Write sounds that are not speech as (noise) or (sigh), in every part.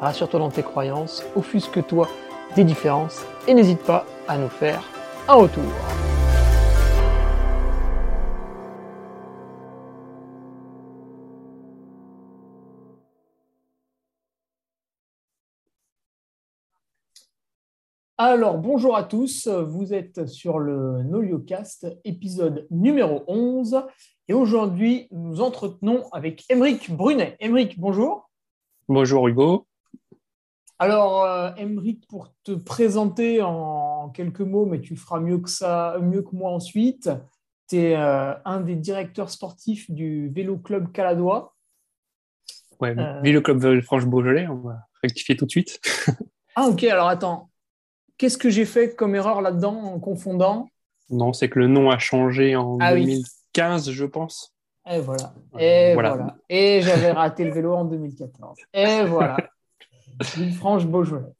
rassure-toi dans tes croyances, offusque-toi des différences et n'hésite pas à nous faire un retour. Alors, bonjour à tous, vous êtes sur le NolioCast, épisode numéro 11, et aujourd'hui, nous entretenons avec Émeric Brunet. Émeric, bonjour. Bonjour Hugo. Alors, euh, pour te présenter en quelques mots, mais tu feras mieux que ça, mieux que moi ensuite. Tu es euh, un des directeurs sportifs du Vélo Club Caladois. Ouais, euh, Vélo Club Franche-Beaujolais, on va rectifier tout de suite. ah, ok, alors attends. Qu'est-ce que j'ai fait comme erreur là-dedans en confondant? Non, c'est que le nom a changé en 2015, ah je pense. Et voilà. Et voilà. Et j'avais raté le vélo en 2014. Et voilà. (laughs) franche Beaujolais.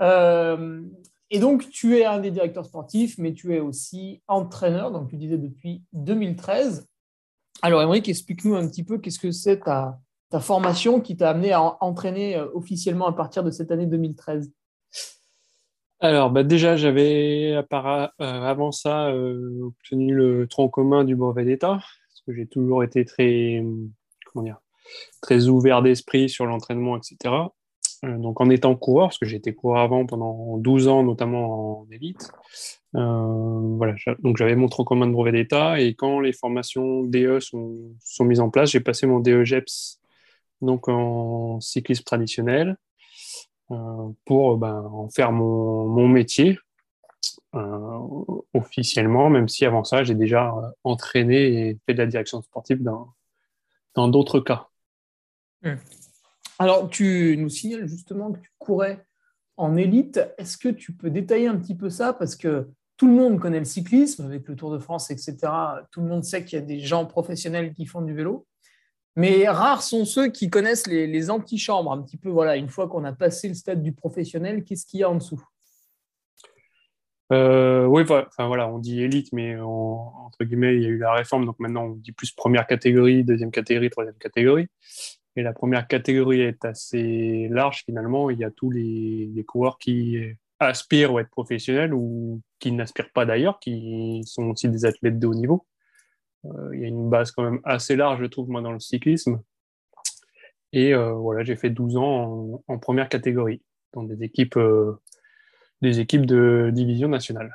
Euh, et donc, tu es un des directeurs sportifs, mais tu es aussi entraîneur, donc tu disais depuis 2013. Alors, Émeric, explique-nous un petit peu qu'est-ce que c'est ta, formation qui t'a amené à entraîner euh, officiellement à partir de cette année 2013 alors, bah déjà, j'avais euh, avant ça obtenu le tronc commun du brevet d'État, parce que j'ai toujours été très, très ouvert d'esprit sur l'entraînement, etc. Euh, donc en étant coureur, parce que j'ai été coureur avant pendant 12 ans, notamment en élite. Euh, voilà, donc j'avais mon tronc commun de brevet d'État et quand les formations DE sont, mises en place, j'ai passé mon DE GEPS donc en cyclisme traditionnel euh, pour ben, en faire mon, mon métier officiellement, même si avant ça j'ai déjà entraîné et fait de la direction sportive dans d'autres cas. Mmh. Alors, tu nous signales justement que tu courais en élite. Est-ce que tu peux détailler un petit peu ça? Parce que tout le monde connaît le cyclisme avec le Tour de France, etc. Tout le monde sait qu'il y a des gens professionnels qui font du vélo. Mais rares sont ceux qui connaissent les, antichambres. Un petit peu, voilà, une fois qu'on a passé le stade du professionnel, qu'est-ce qu'il y a en dessous? Euh, oui, enfin voilà, on dit élite, mais entre guillemets, il y a eu la réforme, donc maintenant on dit plus première catégorie, deuxième catégorie, troisième catégorie. Et la première catégorie est assez large finalement. Il y a tous les, coureurs qui aspirent à être professionnels ou qui n'aspirent pas d'ailleurs, qui sont aussi des athlètes de haut niveau. Euh, il y a une base quand même assez large, je trouve, moi, dans le cyclisme. Et euh, voilà, j'ai fait 12 ans en, première catégorie, dans des équipes, euh, des équipes de division nationale.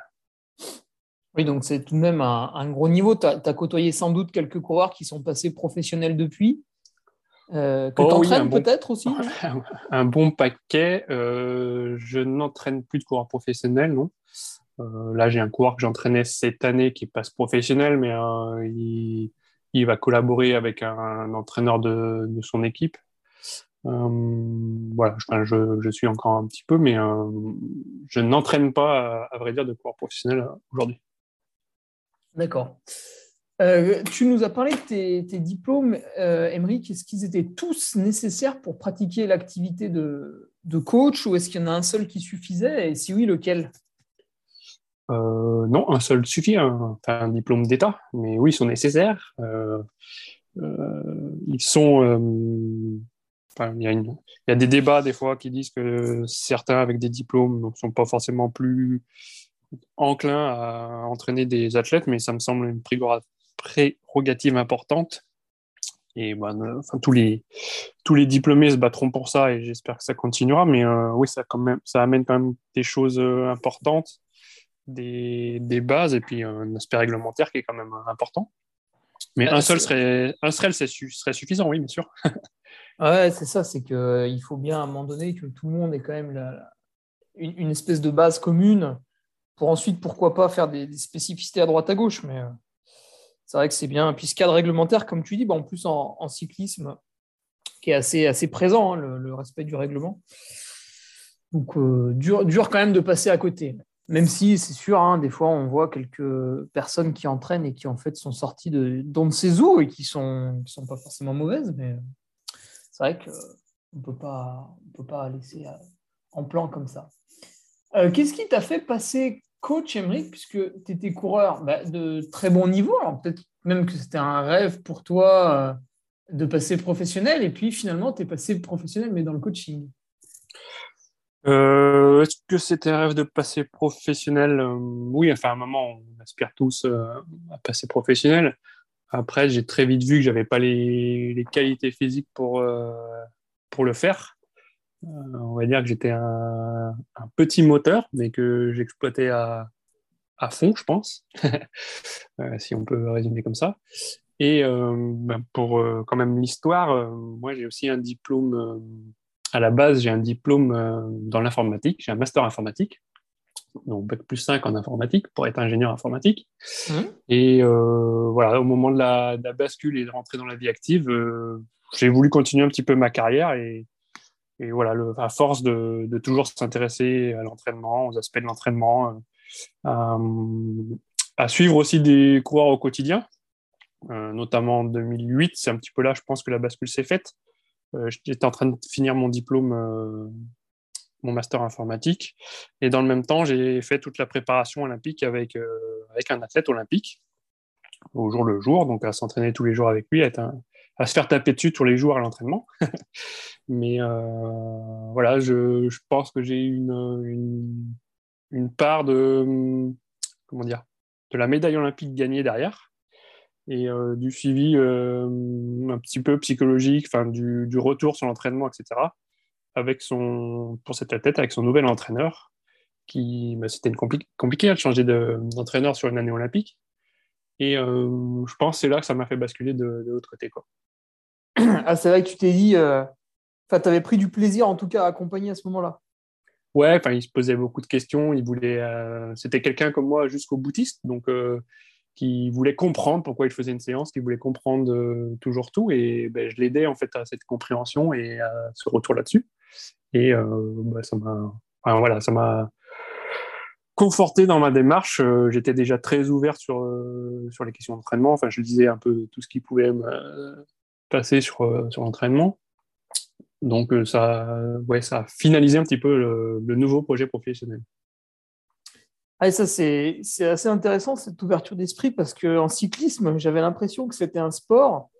Oui, donc c'est tout de même un, un gros niveau. Tu as, côtoyé sans doute quelques coureurs qui sont passés professionnels depuis. Euh, que oh tu entraînes peut-être aussi (laughs) Un bon paquet. Euh, je n'entraîne plus de coureurs professionnels, non. Euh, là, j'ai un coureur que j'entraînais cette année qui passe professionnel, mais il, il, va collaborer avec un, entraîneur de, de, son équipe. voilà, je, je, suis encore un petit peu, mais je n'entraîne pas, à, à, vrai dire, de coureurs professionnels aujourd'hui. D'accord. Euh, tu nous as parlé de tes, diplômes, euh, Est-ce qu'ils étaient tous nécessaires pour pratiquer l'activité de, coach ou est-ce qu'il y en a un seul qui suffisait? Et si oui, lequel? Euh, Non, un seul suffit, un, un diplôme d'État, mais oui, ils sont nécessaires. Euh, ils sont. il, y a des débats des fois qui disent que certains avec des diplômes ne sont pas forcément plus enclins à entraîner des athlètes, mais ça me semble une prérogative importante. Et bah, enfin, tous, les, tous les diplômés se battront pour ça et j'espère que ça continuera. Mais euh, oui, ça, quand même, ça amène quand même des choses euh, importantes, des, des bases et puis un aspect réglementaire qui est quand même important. Mais un seul serait, un seul serait suffisant, oui, bien sûr. (laughs) ouais, c'est ça, c'est qu'il faut bien à un moment donné que tout le monde ait quand même la, une, espèce de base commune pour ensuite, pourquoi pas, faire des, des spécificités à droite à gauche. Mais euh, c'est vrai que c'est bien. Puis ce cadre réglementaire, comme tu dis, bah, en plus en, cyclisme, qui est assez, assez présent, hein, le, respect du règlement. Donc, dur, dur quand même de passer à côté. Même si c'est sûr, hein, des fois, on voit quelques personnes qui entraînent et qui en fait sont sorties de ne et qui sont sont pas forcément mauvaises, mais c'est vrai qu'on pas peut pas laisser euh, en plan comme ça. Euh, qu'est-ce qui t'a fait passer coach Emmerich puisque tu étais coureur bah, de très bon niveau, alors peut-être même que c'était un rêve pour toi euh, de passer professionnel et puis finalement tu es passé professionnel mais dans le coaching. Euh, est-ce que c'était un rêve de passer professionnel? Euh, Oui, enfin à un moment, on aspire tous à passer professionnel. Après, j'ai très vite vu que j'avais pas les, qualités physiques pour, pour le faire. On va dire que j'étais un, petit moteur, mais que j'exploitais à, à fond, je pense, (laughs) si on peut résumer comme ça. Et ben, pour quand même l'histoire, moi j'ai aussi un diplôme à la base, j'ai un diplôme euh, dans l'informatique, j'ai un master informatique, donc Bac plus 5 en informatique pour être ingénieur informatique. Mmh. Et euh, voilà, au moment de la, bascule et de rentrer dans la vie active, euh, j'ai voulu continuer un petit peu ma carrière et, voilà, à force de, toujours s'intéresser à l'entraînement, aux aspects de l'entraînement, à suivre aussi des coureurs au quotidien, notamment en 2008, c'est un petit peu là, je pense que la bascule s'est faite. Euh, j'étais en train de finir mon diplôme, euh, mon master informatique. Et dans le même temps, j'ai fait toute la préparation olympique avec, euh, avec un athlète olympique, au jour le jour, donc à s'entraîner tous les jours avec lui, à, à se faire taper dessus tous les jours à l'entraînement. (laughs) Mais voilà, je, pense que j'ai une, une, part de, comment dire, de la médaille olympique gagnée derrière et euh, du suivi euh, un petit peu psychologique, du, retour sur l'entraînement, etc. Avec son, pour cette tête, avec son nouvel entraîneur, qui, bah, c'était compliqué hein, de changer d'entraîneur sur une année olympique. Et euh, je pense que c'est là que ça m'a fait basculer de, de l'autre côté. Quoi. (clears throat) Ah, c'est vrai que tu t'es dit, enfin, tu avais pris du plaisir en tout cas à accompagner à ce moment-là. Ouais, enfin, il se posait beaucoup de questions. Il voulait, c'était quelqu'un comme moi jusqu'au boutiste, donc qui voulait comprendre pourquoi il faisait une séance, qui voulait comprendre euh, toujours tout. Et ben, je l'aidais en fait à cette compréhension et à ce retour là-dessus. Et euh, ben, ça m'a voilà, ça m'a conforté dans ma démarche. Euh, j'étais déjà très ouvert sur, sur les questions d'entraînement. Enfin, je disais un peu tout ce qui pouvait me passer sur, sur l'entraînement. Donc, ça, ouais, ça a finalisé un petit peu le nouveau projet professionnel. Ah, ça, c'est assez intéressant, cette ouverture d'esprit, parce qu'en cyclisme, j'avais l'impression que c'était un sport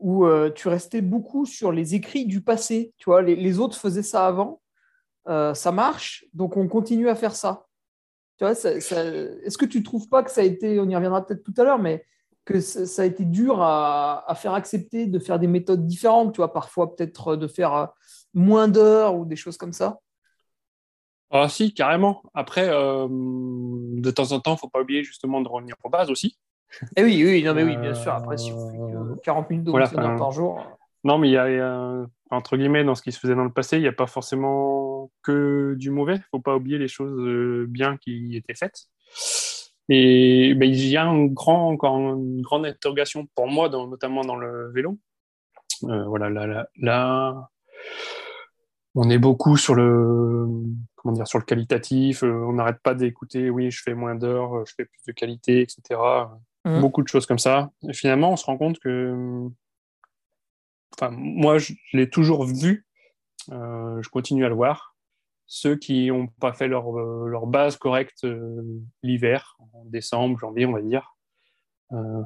où euh, tu restais beaucoup sur les écrits du passé. Tu vois, les, autres faisaient ça avant, euh, ça marche, donc on continue à faire ça. Vois, est-ce que tu ne trouves pas que ça a été, on y reviendra peut-être tout à l'heure, mais que ça, a été dur à, à, faire accepter de faire des méthodes différentes, tu vois, parfois peut-être de faire euh, moins d'heures ou des choses comme ça ah si, carrément. Après, euh, de temps en temps, il ne faut pas oublier justement de revenir aux bases aussi. Eh oui, oui, non, mais oui, bien sûr. Après, si vous faites 40 minutes de voilà, par jour. Non, mais il y, a, entre guillemets, dans ce qui se faisait dans le passé, il n'y a pas forcément que du mauvais. Il ne faut pas oublier les choses euh, bien qui étaient faites. Et ben, il y a un grand, encore une grande interrogation pour moi, dans, notamment dans le vélo. Euh, voilà, là, là, on est beaucoup sur le comment dire sur le qualitatif. Euh, on n'arrête pas d'écouter. Oui, je fais moins d'heures, euh, je fais plus de qualité, etc. Mmh. Beaucoup de choses comme ça. Et finalement, on se rend compte que, enfin, moi, je, l'ai toujours vu. Euh, je continue à le voir. Ceux qui n'ont pas fait leur, leur base correcte l'hiver, en décembre, janvier, on va dire,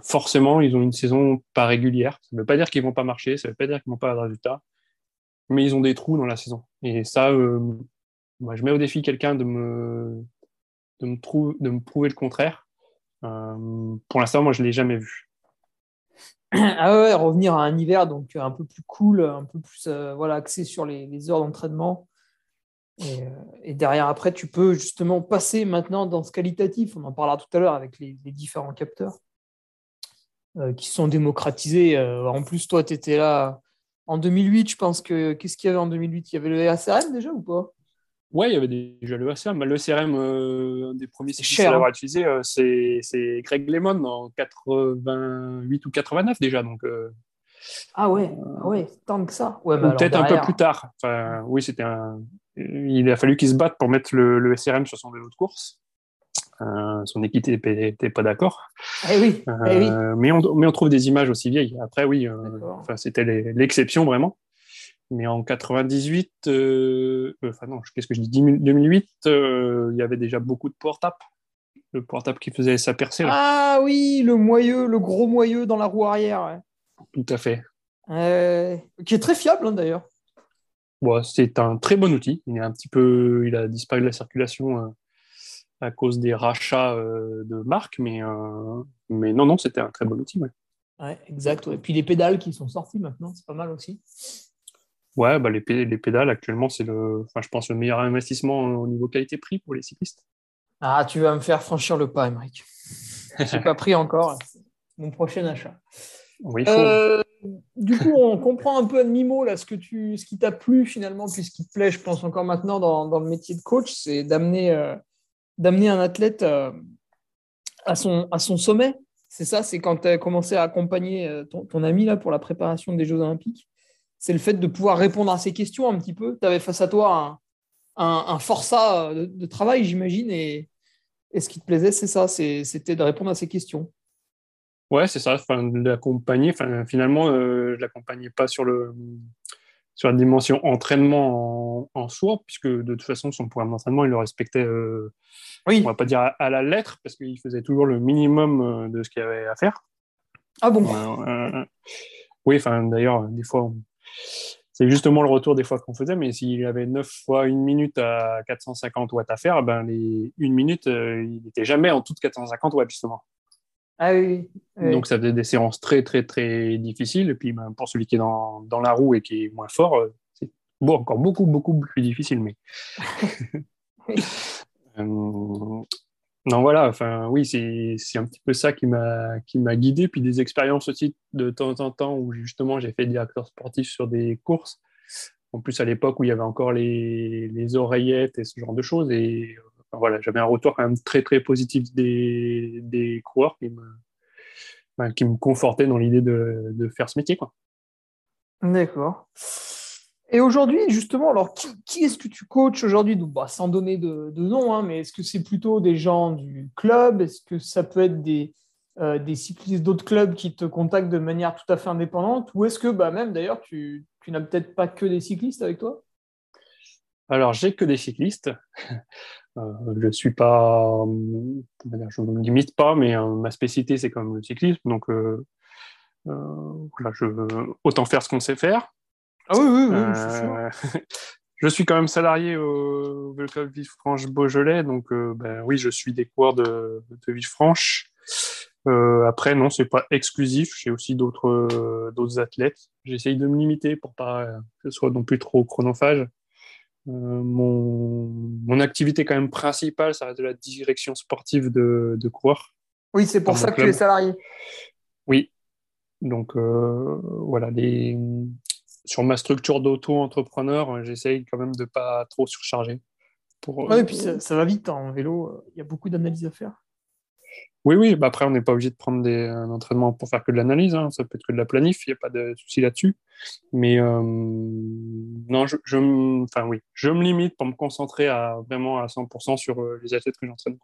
forcément, ils ont une saison pas régulière. Ça ne veut pas dire qu'ils vont pas marcher, ça ne veut pas dire qu'ils vont pas de résultats mais ils ont des trous dans la saison. Et ça, euh, je mets au défi quelqu'un de me, de, me prouver le contraire. Euh, pour l'instant, moi, je ne l'ai jamais vu. (clears throat) Ah ouais, revenir à un hiver donc un peu plus cool, un peu plus euh, voilà, axé sur les, heures d'entraînement. Et, derrière, après, tu peux justement passer maintenant dans ce qualitatif. On en parlera tout à l'heure avec les, différents capteurs qui sont démocratisés. en plus, toi, tu étais là en 2008, je pense que. Qu'est-ce qu'il y avait en 2008 Il y avait le ACRM déjà ou pas? Ouais, il y avait déjà le ACRM. Le CRM, euh, un des premiers cher, à avoir hein. utilisé, euh, c'est Greg Lemon en 88 ou 89 déjà. Donc, euh, ah ouais, ah ouais tant que ça. Ouais, bah peut-être un peu plus tard. Enfin, oui, c'était un, il a fallu qu'il se batte pour mettre le, SRM sur son vélo de course. son équipe n'était pas d'accord. Eh oui, eh oui. mais, on, mais on trouve des images aussi vieilles. Après, oui, c'était l'exception vraiment. Mais en 98, enfin non, qu'est-ce que je dis? 2008, il y avait déjà beaucoup de portables le portable qui faisait sa percée. Ah oui, le moyeu, le gros moyeu dans la roue arrière. Tout à fait. qui est très fiable hein, d'ailleurs. Bon, c'est un très bon outil. Il est un petit peu, il a disparu de la circulation euh, à cause des rachats euh, de marques, mais, euh, mais non, non, c'était un très bon outil. Ouais. exact. Et puis les pédales qui sont sorties maintenant, c'est pas mal aussi. Ouais, bah les, les pédales actuellement, c'est le, enfin, je pense le meilleur investissement au niveau qualité-prix pour les cyclistes. Ah, tu vas me faire franchir le pas, Émeric. Je n'ai (laughs) pas pris encore. Mon prochain achat. Oui, euh, du coup, on comprend un peu à demi-mot ce, ce qui t'a plu finalement, puis ce qui te plaît, je pense encore maintenant dans, le métier de coach, c'est d'amener euh, un athlète euh, à, son, sommet. C'est ça, c'est quand tu as commencé à accompagner ton, ami là, pour la préparation des Jeux Olympiques. C'est le fait de pouvoir répondre à ces questions un petit peu. Tu avais face à toi un, forçat de, travail, j'imagine, et, et ce qui te plaisait, c'est ça, c'était de répondre à ces questions. Ouais, c'est ça, de l'accompagner. Enfin, finalement, euh, je ne l'accompagnais pas sur, le, sur la dimension entraînement en, soi, puisque de toute façon, son programme d'entraînement, il le respectait, euh, oui. on va pas dire à, la lettre, parce qu'il faisait toujours le minimum euh, de ce qu'il y avait à faire. Ah bon? Oui, enfin, d'ailleurs, des fois, c'est justement le retour des fois qu'on faisait, mais s'il avait 9 fois une minute à 450 watts à faire, ben les une minute, il n'était jamais en toute 450 watts, justement. Ah oui, Donc ça faisait des séances très, très, très difficiles. Et puis ben, pour celui qui est dans, dans, la roue et qui est moins fort, euh, c'est bon, encore beaucoup, beaucoup plus difficile. Mais... (laughs) (laughs) Euh, non, voilà, enfin, oui, c'est un petit peu ça qui m'a guidé. Puis des expériences aussi de temps en temps où justement j'ai fait directeur sportif sur des courses. En plus, à l'époque où il y avait encore les, les, oreillettes et ce genre de choses. Et voilà, j'avais un retour quand même très, très positif des, des coureurs qui me, ben, qui me confortaient dans l'idée de, de, faire ce métier. D'accord. Et aujourd'hui, justement, alors qui, est-ce que tu coaches aujourd'hui? Bah, Sans donner de, nom, hein, mais est-ce que c'est plutôt des gens du club? Est-ce que ça peut être des, euh, des cyclistes d'autres clubs qui te contactent de manière tout à fait indépendante? Ou est-ce que bah, même d'ailleurs, tu, tu n'as peut-être pas que des cyclistes avec toi? Alors, j'ai que des cyclistes. (laughs) Euh, je suis pas, je ne me limite pas, mais euh, ma spécialité, c'est quand même le cyclisme. Donc, voilà, je veux autant faire ce qu'on sait faire. Ah oui, oui, oui, euh, (laughs) je suis quand même salarié au Club Villefranche Beaujolais, donc euh, ben, oui, je suis des coureurs de, de Villefranche. Euh, après, non, c'est pas exclusif. J'ai aussi d'autres d'autres athlètes. J'essaye de me limiter pour pas que ce soit non plus trop chronophage. Mon, mon activité quand même principale, ça reste de la direction sportive de, de coureurs. Oui, c'est pour ça que tu es salarié. Oui. Donc voilà, les, sur ma structure d'auto-entrepreneur, euh, j'essaye quand même de pas trop surcharger. Pour, et puis ça, va vite hein, en vélo, euh, il y a beaucoup d'analyses à faire. Oui, oui, bah après on n'est pas obligé de prendre des, un entraînement pour faire que de l'analyse, hein. ça peut être que de la planif, il n'y a pas de souci là-dessus. Mais euh, non, je, je, enfin, oui, je me limite pour me concentrer à, vraiment à 100% sur les athlètes que j'entraîne.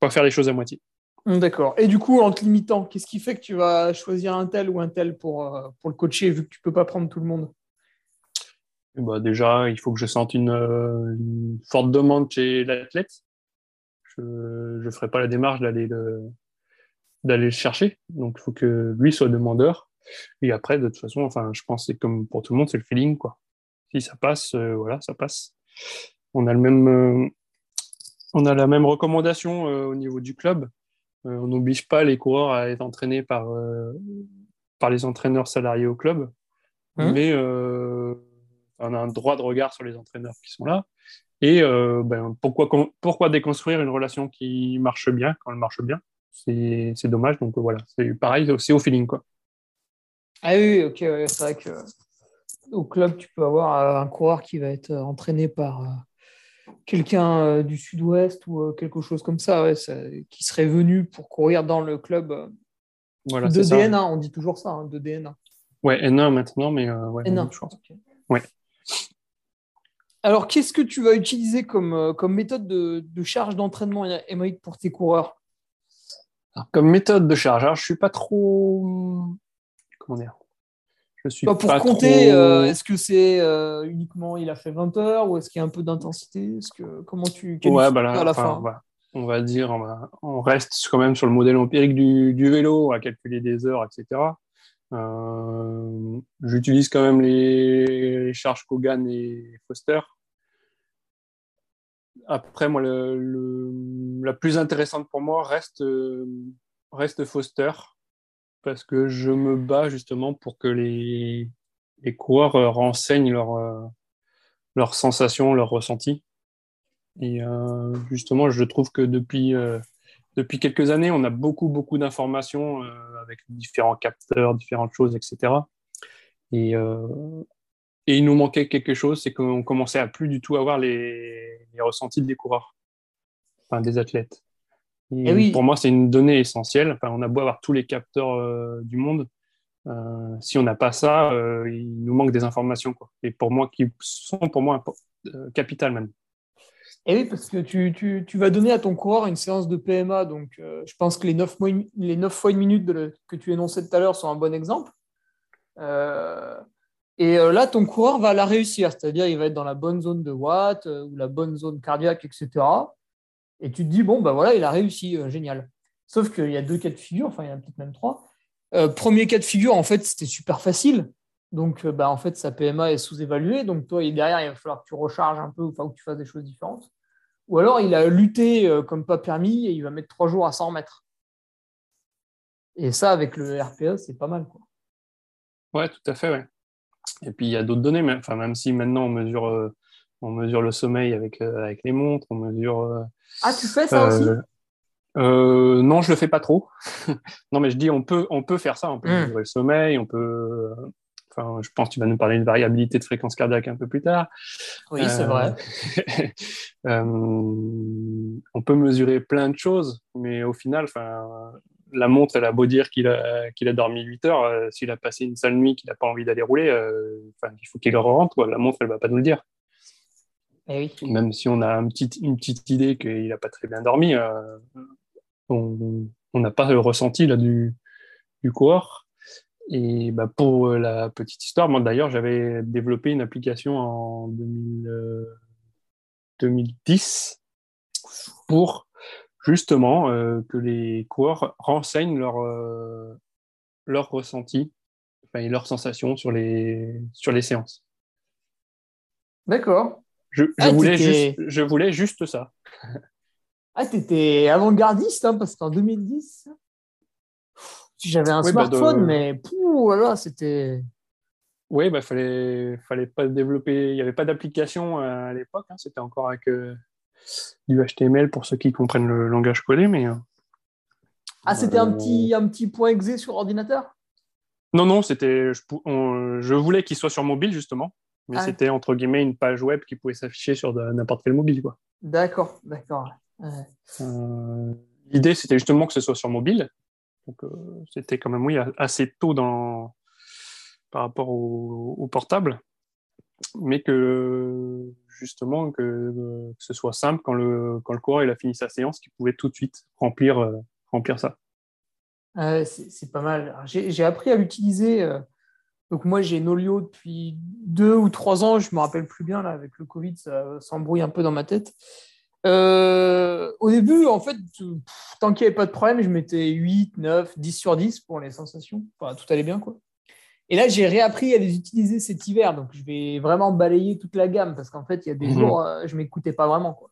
Pas faire les choses à moitié. D'accord. Et du coup, en te limitant, qu'est-ce qui fait que tu vas choisir un tel ou un tel pour, euh, pour le coacher, vu que tu ne peux pas prendre tout le monde? Bah Déjà, il faut que je sente une, euh, forte demande chez l'athlète. Je ne ferai pas la démarche d'aller le, d'aller le chercher. Donc, il faut que lui soit demandeur. Et après, de toute façon, enfin, je pense que comme pour tout le monde, c'est le feeling. Quoi. Si ça passe, euh, voilà, ça passe. On a, le même, on a la même recommandation au niveau du club. Euh, on n'oblige pas les coureurs à être entraînés par, euh, par les entraîneurs salariés au club, hein mais euh, on a un droit de regard sur les entraîneurs qui sont là. Et ben, pourquoi, pourquoi déconstruire une relation qui marche bien quand elle marche bien? C'est dommage. Donc voilà, c'est pareil, c'est au feeling. Quoi. Ah oui, ok, c'est vrai que au club, tu peux avoir un coureur qui va être entraîné par quelqu'un euh, du sud-ouest ou euh, quelque chose comme ça, qui serait venu pour courir dans le club euh, voilà, de DNA, on dit toujours ça, hein, de DNA. Ouais, N1 maintenant, mais ouais, N1, je pense. Ouais. Alors, qu'est-ce que tu vas utiliser comme, euh, comme méthode de, de charge d'entraînement Émeric pour tes coureurs? Comme méthode de charge, alors je suis pas trop. Comment dire je suis bah, Pour compter, euh, est-ce que c'est euh, uniquement il a fait 20 heures ou est-ce qu'il y a un peu d'intensité? Est-ce que, Comment tu ouais, bah à la fin? on va dire, on, reste quand même sur le modèle empirique du, du vélo, à calculer des heures, etc. Euh, j'utilise quand même les, charges Kogan et Foster. Après, moi, le, la plus intéressante pour moi reste, reste Foster, parce que je me bats justement pour que les, coureurs renseignent leurs leur sensations, leurs ressentis. Et euh, justement, je trouve que depuis, euh, quelques années, on a beaucoup, beaucoup d'informations euh, avec différents capteurs, différentes choses, etc. Et, et il nous manquait quelque chose, c'est qu'on commençait à plus du tout avoir les, les ressentis des coureurs, enfin des athlètes. Et oui. Pour moi, c'est une donnée essentielle. Enfin, on a beau avoir tous les capteurs du monde, euh, si on n'a pas ça, euh, il nous manque des informations. Quoi. Et pour moi, qui sont pour moi euh, capitales même. Et oui, parce que tu, tu, tu, vas donner à ton coureur une séance de PMA. Donc, je pense que les 9, mois, les 9 fois une minute que tu énonçais tout à l'heure sont un bon exemple. et là, ton coureur va la réussir. C'est-à-dire, il va être dans la bonne zone de Watt ou la bonne zone cardiaque, etc. Et tu te dis, bon, ben voilà, il a réussi. génial. Sauf qu'il y a deux cas de figure, enfin, il y en a peut-être même trois. premier cas de figure, en fait, c'était super facile. Donc, bah, en fait, sa PMA est sous-évaluée. Donc, toi, derrière, il va falloir que tu recharges un peu, enfin, que tu fasses des choses différentes. Ou alors, il a lutté euh, comme pas permis et il va mettre trois jours à s'en remettre. Et ça, avec le RPA, c'est pas mal. Quoi. Ouais, tout à fait. Ouais. Et puis, il y a d'autres données, enfin, même si maintenant on mesure, euh, on mesure le sommeil avec, euh, avec les montres, on mesure. ah, tu fais ça aussi? non, je le fais pas trop. (laughs) non, mais je dis on peut, on peut faire ça, on peut hmm. mesurer le sommeil, on peut je pense que tu vas nous parler de variabilité de fréquence cardiaque un peu plus tard. Oui, c'est vrai. Euh, (laughs) on peut mesurer plein de choses, mais au final, la montre, elle a beau dire qu'il a, qu'il a dormi 8 heures. Euh, s'il a passé une sale nuit, qu'il n'a pas envie d'aller rouler, euh, il faut qu'il rentre. La montre, elle ne va pas nous le dire. Eh Même si on a une petite idée qu'il n'a pas très bien dormi, on n'a pas le ressenti là, du, du coureur. Et bah, pour euh, la petite histoire, moi d'ailleurs, j'avais développé une application en 2010 euh, pour justement euh, que les coureurs renseignent leur, leur ressenti et leurs sensations sur les, sur les séances. D'accord. Je, je, ah, voulais juste, je voulais juste ça. (laughs) ah, t'étais avant-gardiste, hein, parce qu'en 2010, si j'avais un bah, smartphone, mais voilà, c'était. Oui, il bah, fallait, fallait pas développer. Il n'y avait pas d'application euh, à l'époque. Hein. C'était encore avec euh, du HTML pour ceux qui comprennent le langage codé. Mais, euh, ah, c'était un, petit, un petit point exe sur ordinateur? Non, non, c'était. Je, je voulais qu'il soit sur mobile, justement. Mais ah. c'était entre guillemets une page web qui pouvait s'afficher sur n'importe quel mobile. D'accord, d'accord. L'idée, c'était justement que ce soit sur mobile. Donc, c'était quand même, oui, assez tôt dans, par rapport au, portable, mais que justement, que, ce soit simple quand le, quand le coureur il a fini sa séance, qu'il pouvait tout de suite remplir, euh, remplir ça. c'est pas mal. J'ai appris à l'utiliser. Donc moi, j'ai Nolio depuis deux ou trois ans, je me rappelle plus bien, là, avec le Covid, ça s'embrouille un peu dans ma tête. Euh, au début, en fait, tant qu'il n'y avait pas de problème, je mettais 8, 9, 10 sur 10 pour les sensations. Enfin, tout allait bien, quoi. Et là, j'ai réappris à les utiliser cet hiver. Donc, je vais vraiment balayer toute la gamme parce qu'en fait, il y a des mhm. jours, euh, je ne m'écoutais pas vraiment. Quoi.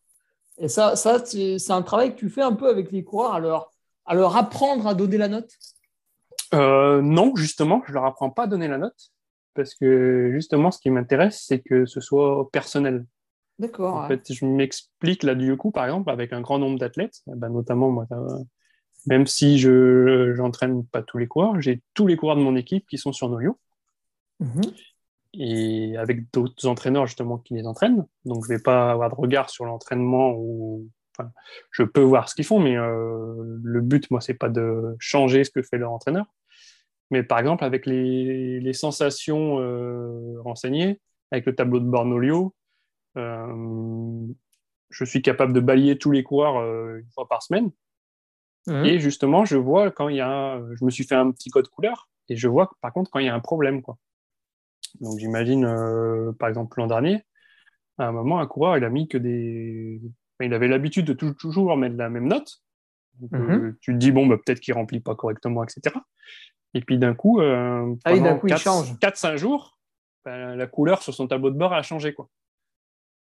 Et ça, ça c'est un travail que tu fais un peu avec les coureurs à leur, à leur apprendre à donner la note euh, Non, justement, je ne leur apprends pas à donner la note parce que justement, ce qui m'intéresse, c'est que ce soit personnel. D'accord. En fait, je m'explique là du coup, par exemple, avec un grand nombre d'athlètes, eh ben, notamment moi, même si je n'entraîne pas tous les coureurs, j'ai tous les coureurs de mon équipe qui sont sur Noyo. Mhm. Et avec d'autres entraîneurs justement qui les entraînent. Donc je ne vais pas avoir de regard sur l'entraînement ou enfin, je peux voir ce qu'ils font, mais euh, le but, moi, c'est pas de changer ce que fait leur entraîneur. Mais par exemple, avec les, les sensations euh, renseignées, avec le tableau de Bornolio, je suis capable de balayer tous les coureurs une fois par semaine. Mmh. Et justement, je vois quand il y a, je me suis fait un petit code couleur et je vois par contre quand il y a un problème, quoi. Donc j'imagine, par exemple l'an dernier, à un moment, un coureur, il a mis que des, il avait l'habitude de toujours mettre la même note. Mhm. tu te dis, bon, bah, peut-être qu'il remplit pas correctement, etc. Et puis d'un coup, euh, ah pendant 4-5 jours, bah, la couleur sur son tableau de bord a changé. Quoi.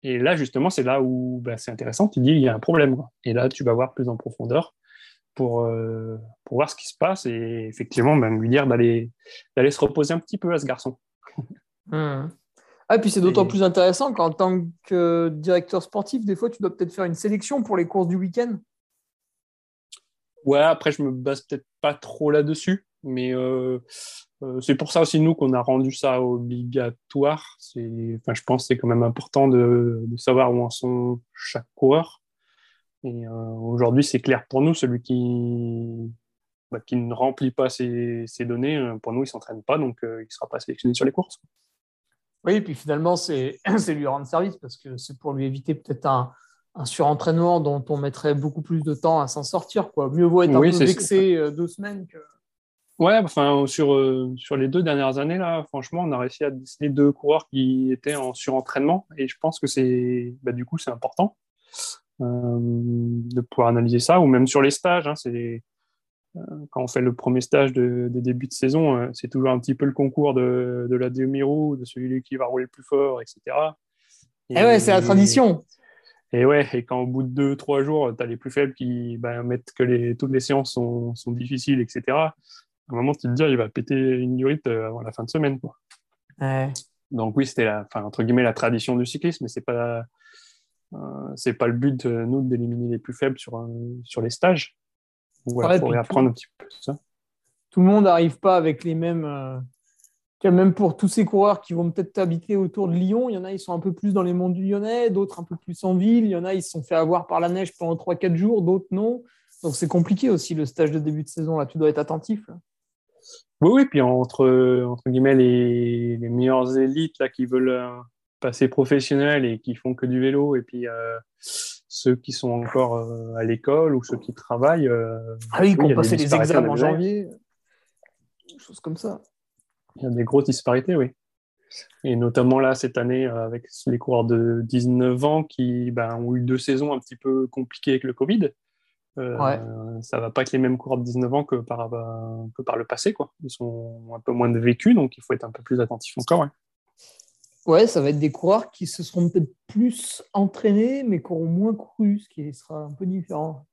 Et là, justement, c'est là où bah, c'est intéressant. Tu dis, il y a un problème. Et là, tu vas voir plus en profondeur pour, euh, pour voir ce qui se passe et effectivement, même lui dire d'aller se reposer un petit peu à ce garçon. (laughs) Mmh. Ah, et puis c'est d'autant plus intéressant qu'en tant que directeur sportif, des fois, tu dois peut-être faire une sélection pour les courses du week-end. Ouais, après, je me base peut-être pas trop là-dessus, mais euh, euh, c'est pour ça aussi, nous, qu'on a rendu ça obligatoire. Enfin, je pense que c'est quand même important de, savoir où en sont chaque coureur. Et euh, aujourd'hui, c'est clair pour nous, celui qui, bah, qui ne remplit pas ces, données, pour nous, il ne s'entraîne pas, donc il ne sera pas sélectionné sur les courses. Oui, et puis finalement, c'est (clears throat) lui rendre service parce que c'est pour lui éviter peut-être un, surentraînement dont on mettrait beaucoup plus de temps à s'en sortir. Quoi. Mieux vaut être un peu vexé deux semaines que. Ouais, enfin, sur, euh, sur les deux dernières années, là, franchement, on a réussi à déceler deux coureurs qui étaient en surentraînement. Et je pense que c'est, bah, du coup, c'est important euh, de pouvoir analyser ça. Ou même sur les stages, hein, c'est euh, quand on fait le premier stage de, début de saison, c'est toujours un petit peu le concours de, la demi-roue, de celui qui va rouler le plus fort, etc. Et, eh ouais, c'est la tradition. Et ouais, et quand au bout de deux, trois jours, tu as les plus faibles qui ben, mettent que les, toutes les séances sont, difficiles, etc. À un moment, tu te dis, il va péter une durite euh, avant la fin de semaine. Quoi. Donc oui, c'était entre guillemets la tradition du cyclisme, mais c'est pas c'est pas le but nous d'éliminer les plus faibles sur sur les stages. Voilà, pour apprendre un petit peu tout ça. Tout le monde n'arrive pas avec les mêmes. Euh, même pour tous ces coureurs qui vont peut-être habiter autour de Lyon, il y en a, ils sont un peu plus dans les monts du Lyonnais, d'autres un peu plus en ville. Il y en a, ils se sont fait avoir par la neige pendant 3-4 jours, d'autres non. Donc c'est compliqué aussi le stage de début de saison. Là, tu dois être attentif. Oui, oui. Puis entre, entre guillemets, les, les meilleures élites là, qui veulent euh, passer professionnels et qui font que du vélo, et puis euh, ceux qui sont encore euh, à l'école ou ceux qui travaillent. Ah oui, qui ont passé les examens en janvier, des choses comme ça. Il y a des grosses disparités, oui. Et notamment là, cette année, avec les coureurs de 19 ans qui ben, ont eu deux saisons un petit peu compliquées avec le Covid. Ouais. Ça va pas être les mêmes coureurs de 19 ans que par, que par le passé. Quoi. Ils sont un peu moins de vécu, donc il faut être un peu plus attentif encore. Ouais, ça va être des coureurs qui se seront peut-être plus entraînés, mais qui auront moins couru, ce qui sera un peu différent.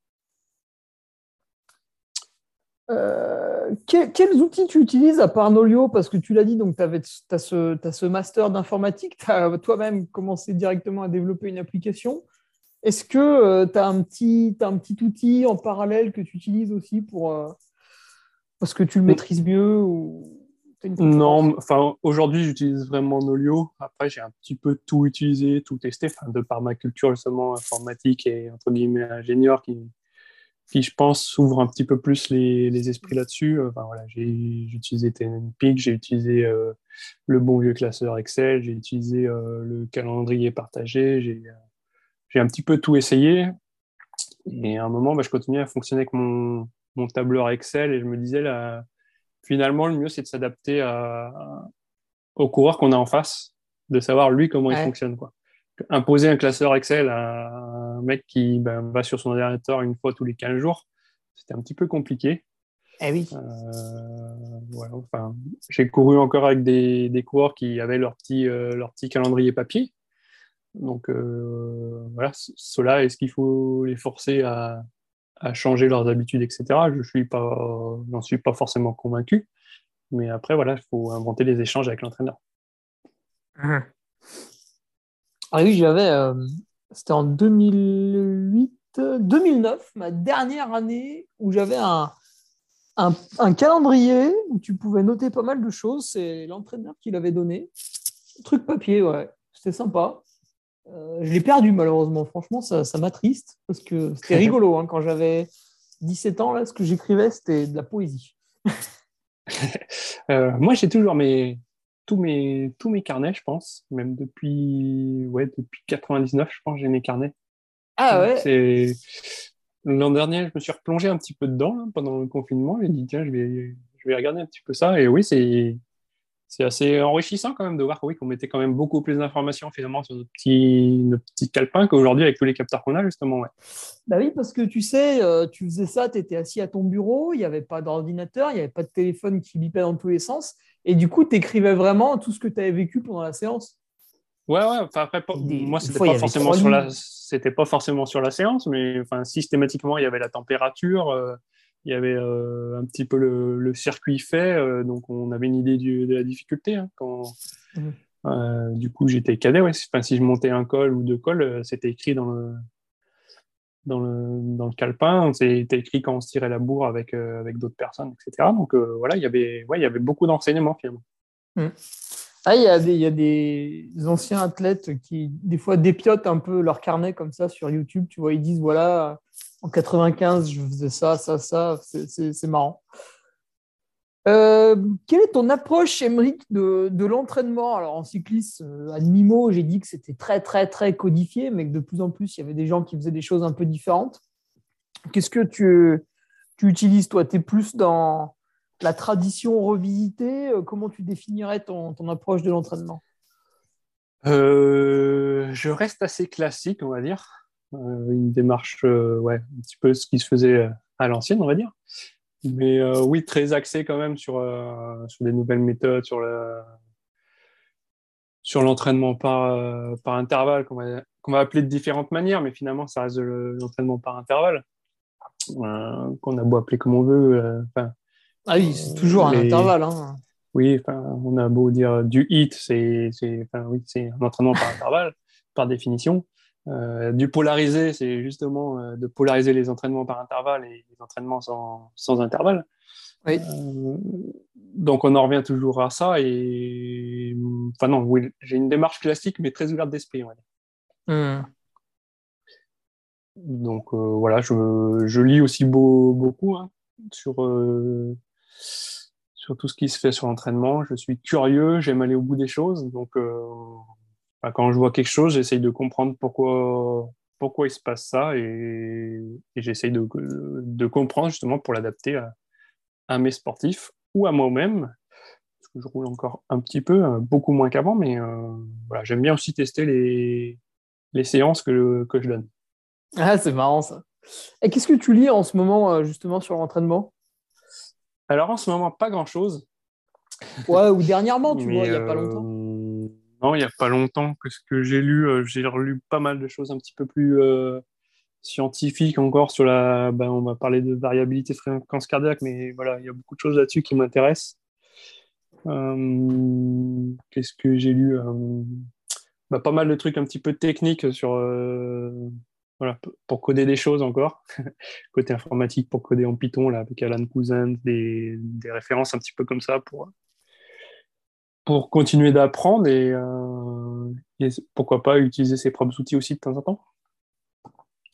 Euh, quels outils tu utilises à part Nolio? Parce que tu l'as dit, donc tu as, ce, master d'informatique, tu as toi-même commencé directement à développer une application. Est-ce que euh, tu as, un petit, un petit outil en parallèle que tu utilises aussi pour, euh, parce que tu le maîtrises mieux ou... Non, enfin aujourd'hui j'utilise vraiment Nolio. Après j'ai un petit peu tout utilisé, tout testé, enfin, de par ma culture justement informatique et entre guillemets ingénieur qui, qui je pense s'ouvre un petit peu plus les, les esprits là-dessus. Enfin, voilà, j'ai utilisé TNPIC, j'ai utilisé euh, le bon vieux classeur Excel, j'ai utilisé euh, le calendrier partagé, j'ai j'ai un petit peu tout essayé. Et à un moment, bah, je continuais à fonctionner avec mon, mon tableur Excel et je me disais là finalement, le mieux, c'est de s'adapter au coureur qu'on a en face, de savoir lui comment il fonctionne. Quoi. Imposer un classeur Excel à un mec qui ben, va sur son ordinateur une fois tous les 15 jours, c'était un petit peu compliqué. Eh oui. Euh, enfin, j'ai couru encore avec des, des, coureurs qui avaient leur petit, euh, leur petit calendrier papier. Donc euh, voilà, cela, est-ce qu'il faut les forcer à, à changer leurs habitudes, etc. Je suis pas, n'en suis pas forcément convaincu. Mais après, voilà, il faut inventer les échanges avec l'entraîneur. Mmh. Ah oui, j'avais, euh, c'était en 2008, 2009, ma dernière année où j'avais un, un, calendrier où tu pouvais noter pas mal de choses. C'est l'entraîneur qui l'avait donné. Truc papier, ouais. C'était sympa. Euh, je l'ai perdu malheureusement. Franchement, ça, m'attriste parce que c'était (laughs) rigolo. Hein. Quand j'avais 17 ans, là, ce que j'écrivais, c'était de la poésie. (laughs) Euh, moi, j'ai toujours mes, tous mes, tous mes carnets, je pense. Même depuis, ouais, depuis 99, je pense, j'ai mes carnets. Ah ouais C'est... L'an dernier, je me suis replongé un petit peu dedans pendant le confinement. J'ai dit, tiens, je vais, je vais regarder un petit peu ça. Et oui, c'est, c'est assez enrichissant quand même de voir oui, qu'on mettait quand même beaucoup plus d'informations finalement sur notre petit, notre petit calepin qu'aujourd'hui avec tous les capteurs qu'on a justement. Ouais. Bah oui, parce que tu sais, euh, tu faisais ça, tu étais assis à ton bureau, il n'y avait pas d'ordinateur, il n'y avait pas de téléphone qui bipait dans tous les sens. Et du coup, tu écrivais vraiment tout ce que tu avais vécu pendant la séance. Ouais, ouais. Enfin, après, moi, c'était pas forcément sur la, c'était pas forcément sur la séance, mais enfin, systématiquement, il y avait la température, euh, il y avait euh, un petit peu le, circuit fait, euh, donc on avait une idée de la difficulté. Hein, quand, mhm. du coup, j'étais cadet. Ouais. Enfin, si je montais un col ou deux cols, c'était écrit dans le, dans le, dans le calepin. C'était écrit quand on se tirait la bourre avec, avec d'autres personnes, etc. Donc voilà, il y avait, ouais, il y avait beaucoup d'enseignements finalement. Mhm. Ah, il, y a des, il y a des anciens athlètes qui, des fois, dépiotent un peu leur carnet comme ça sur YouTube. Tu vois, ils disent voilà, en 95, je faisais ça, ça, ça. C'est marrant. Euh, quelle est ton approche, Emmerich, de, l'entraînement? Alors, en cyclisme, à demi-mot, j'ai dit que c'était très, très, très codifié, mais que de plus en plus, il y avait des gens qui faisaient des choses un peu différentes. Qu'est-ce que tu, utilises, toi? Tu es plus dans la tradition revisitée? Euh, Comment tu définirais ton, approche de l'entraînement? Euh, Je reste assez classique, on va dire. Euh, une démarche, ouais, un petit peu ce qui se faisait à l'ancienne, on va dire. Mais oui, très axé quand même sur, sur des nouvelles méthodes, sur le, sur l'entraînement par, par intervalle, qu'on va, va, appeler de différentes manières, mais finalement, ça reste l'entraînement par intervalle, qu'on a beau appeler comme on veut. Ah oui, c'est toujours un intervalle. Hein. Oui, on a beau dire du hit, c'est oui, un entraînement par intervalle, par définition. Euh, du polarisé, c'est justement euh, de polariser les entraînements par intervalle et les entraînements sans, sans intervalle. Oui. Euh, donc on en revient toujours à ça. Et enfin non, oui, j'ai une démarche classique, mais très ouverte d'esprit, dire. Hmm. Donc voilà, je, je, lis aussi beau, beaucoup hein, sur sur tout ce qui se fait sur l'entraînement. Je suis curieux, j'aime aller au bout des choses. Donc, quand je vois quelque chose, j'essaye de comprendre pourquoi, pourquoi il se passe ça et, j'essaye de, de, comprendre justement pour l'adapter à, mes sportifs ou à moi-même. Parce que je roule encore un petit peu, euh, beaucoup moins qu'avant, mais euh, voilà, j'aime bien aussi tester les, les séances que, que je donne. Ah, c'est marrant ça. Et qu'est-ce que tu lis en ce moment justement sur l'entraînement? Alors en ce moment, pas grand-chose. Ouais, ou dernièrement, tu vois, il n'y a pas longtemps. Euh, il n'y a pas longtemps que ce que j'ai lu, euh, j'ai relu pas mal de choses un petit peu plus euh, scientifiques encore sur la. Ben, on va parler de variabilité fréquence cardiaque, mais voilà, il y a beaucoup de choses là-dessus qui m'intéressent. Qu'est-ce que j'ai lu ben, Pas mal de trucs un petit peu techniques sur voilà, pour coder des choses encore. (laughs) Côté informatique, pour coder en Python, là, avec Alan Cousin, des, des, références un petit peu comme ça pour, pour continuer d'apprendre et, euh, pourquoi pas utiliser ses propres outils aussi de temps en temps.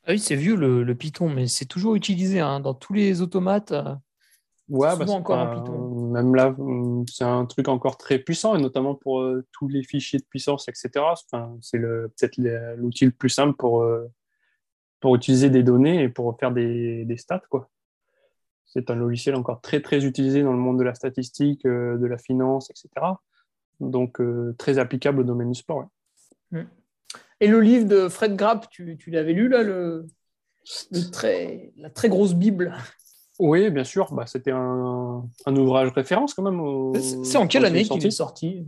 Ah oui, c'est vieux le, Python, mais c'est toujours utilisé hein, dans tous les automates. Euh, ouais, bah, encore en Python. Même là, hum, c'est un truc encore très puissant, et notamment pour euh, tous les fichiers de puissance, etc. Enfin, c'est peut-être l'outil le plus simple pour, pour utiliser des données et pour faire des, des stats. Quoi. C'est un logiciel encore très très utilisé dans le monde de la statistique, euh, de la finance, etc. Donc euh, très applicable au domaine du sport. Mm. Et le livre de Fred Grapp, tu, tu l'avais lu là, le, le, très, la très grosse Bible? Oui, bien sûr. Bah, C'était un, un, ouvrage référence quand même. C'est en quelle année qu'il est sorti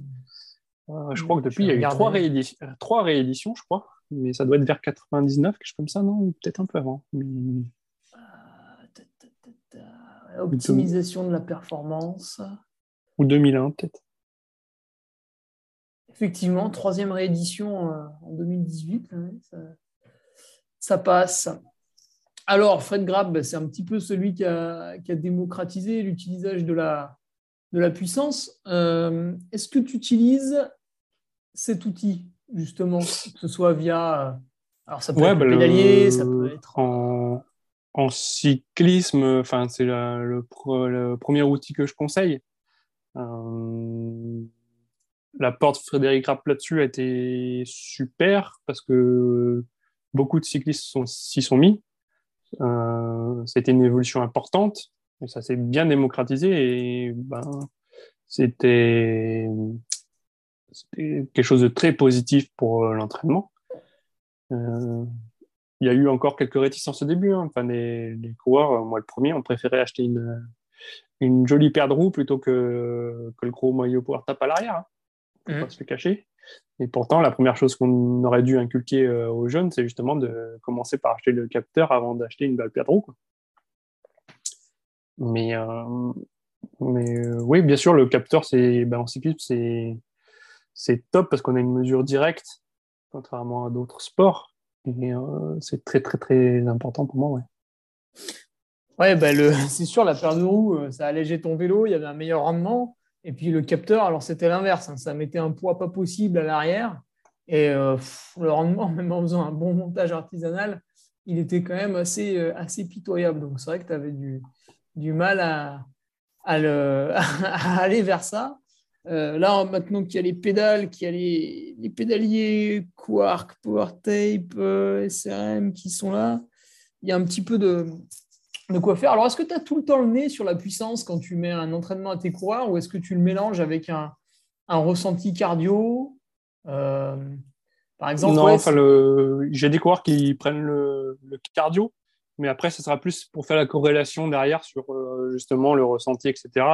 euh, Je crois que depuis, il y a eu trois rééditions, trois rééditions, je crois mais ça doit être vers 99, quelque chose comme ça, non? Peut-être un peu avant. Optimisation de la performance. Ou 2001, peut-être. Effectivement, troisième réédition euh, en 2018, ça, passe. Alors, Fred Grab, c'est un petit peu celui qui a, démocratisé l'utilisation de la, de la puissance. Euh, est-ce que tu utilises cet outil justement, que ce soit via. Euh, alors, ça peut être bah, pédalier, ça peut être. En, en cyclisme, enfin, c'est le, le, premier outil que je conseille. Euh, l'apport de Frédéric Rapp là-dessus a été super parce que beaucoup de cyclistes s'y sont, mis. Euh, c'était une évolution importante, et ça s'est bien démocratisé et ben, c'était quelque chose de très positif pour euh, l'entraînement. Euh, il y a eu encore quelques réticences au début. Hein. Les, coureurs, moi le premier, ont préféré acheter une, jolie paire de roues plutôt que, que le gros maillot pour tap à l'arrière. Hein. Mmh. pas se le cacher. Et pourtant, la première chose qu'on aurait dû inculquer euh, aux jeunes, c'est justement de commencer par acheter le capteur avant d'acheter une belle paire de roues. Mais, euh, mais euh, oui, bien sûr, le capteur, c'est ben, en cyclisme, c'est top parce qu'on a une mesure directe, contrairement à d'autres sports. Et c'est très, très, très important pour moi. Ouais. Ouais, bah le, (laughs) c'est sûr, la paire de roues, ça allégeait ton vélo, il y avait un meilleur rendement. Et puis le capteur, alors c'était l'inverse, hein, ça mettait un poids pas possible à l'arrière. Et euh, le rendement, (laughs) même en faisant un bon montage artisanal, il était quand même assez, euh, assez pitoyable. Donc c'est vrai que tu avais du, du mal à, à, (laughs) à, aller vers ça. là, maintenant qu'il y a les pédales, qu'il y a les, les pédaliers Quark, PowerTape, SRM qui sont là, il y a un petit peu de, de quoi faire. Alors, est-ce que tu as tout le temps le nez sur la puissance quand tu mets un entraînement à tes coureurs ou est-ce que tu le mélanges avec un, ressenti cardio euh, Par exemple, non, enfin, le... j'ai des coureurs qui prennent le, cardio, mais après, ce sera plus pour faire la corrélation derrière sur euh, justement le ressenti, etc.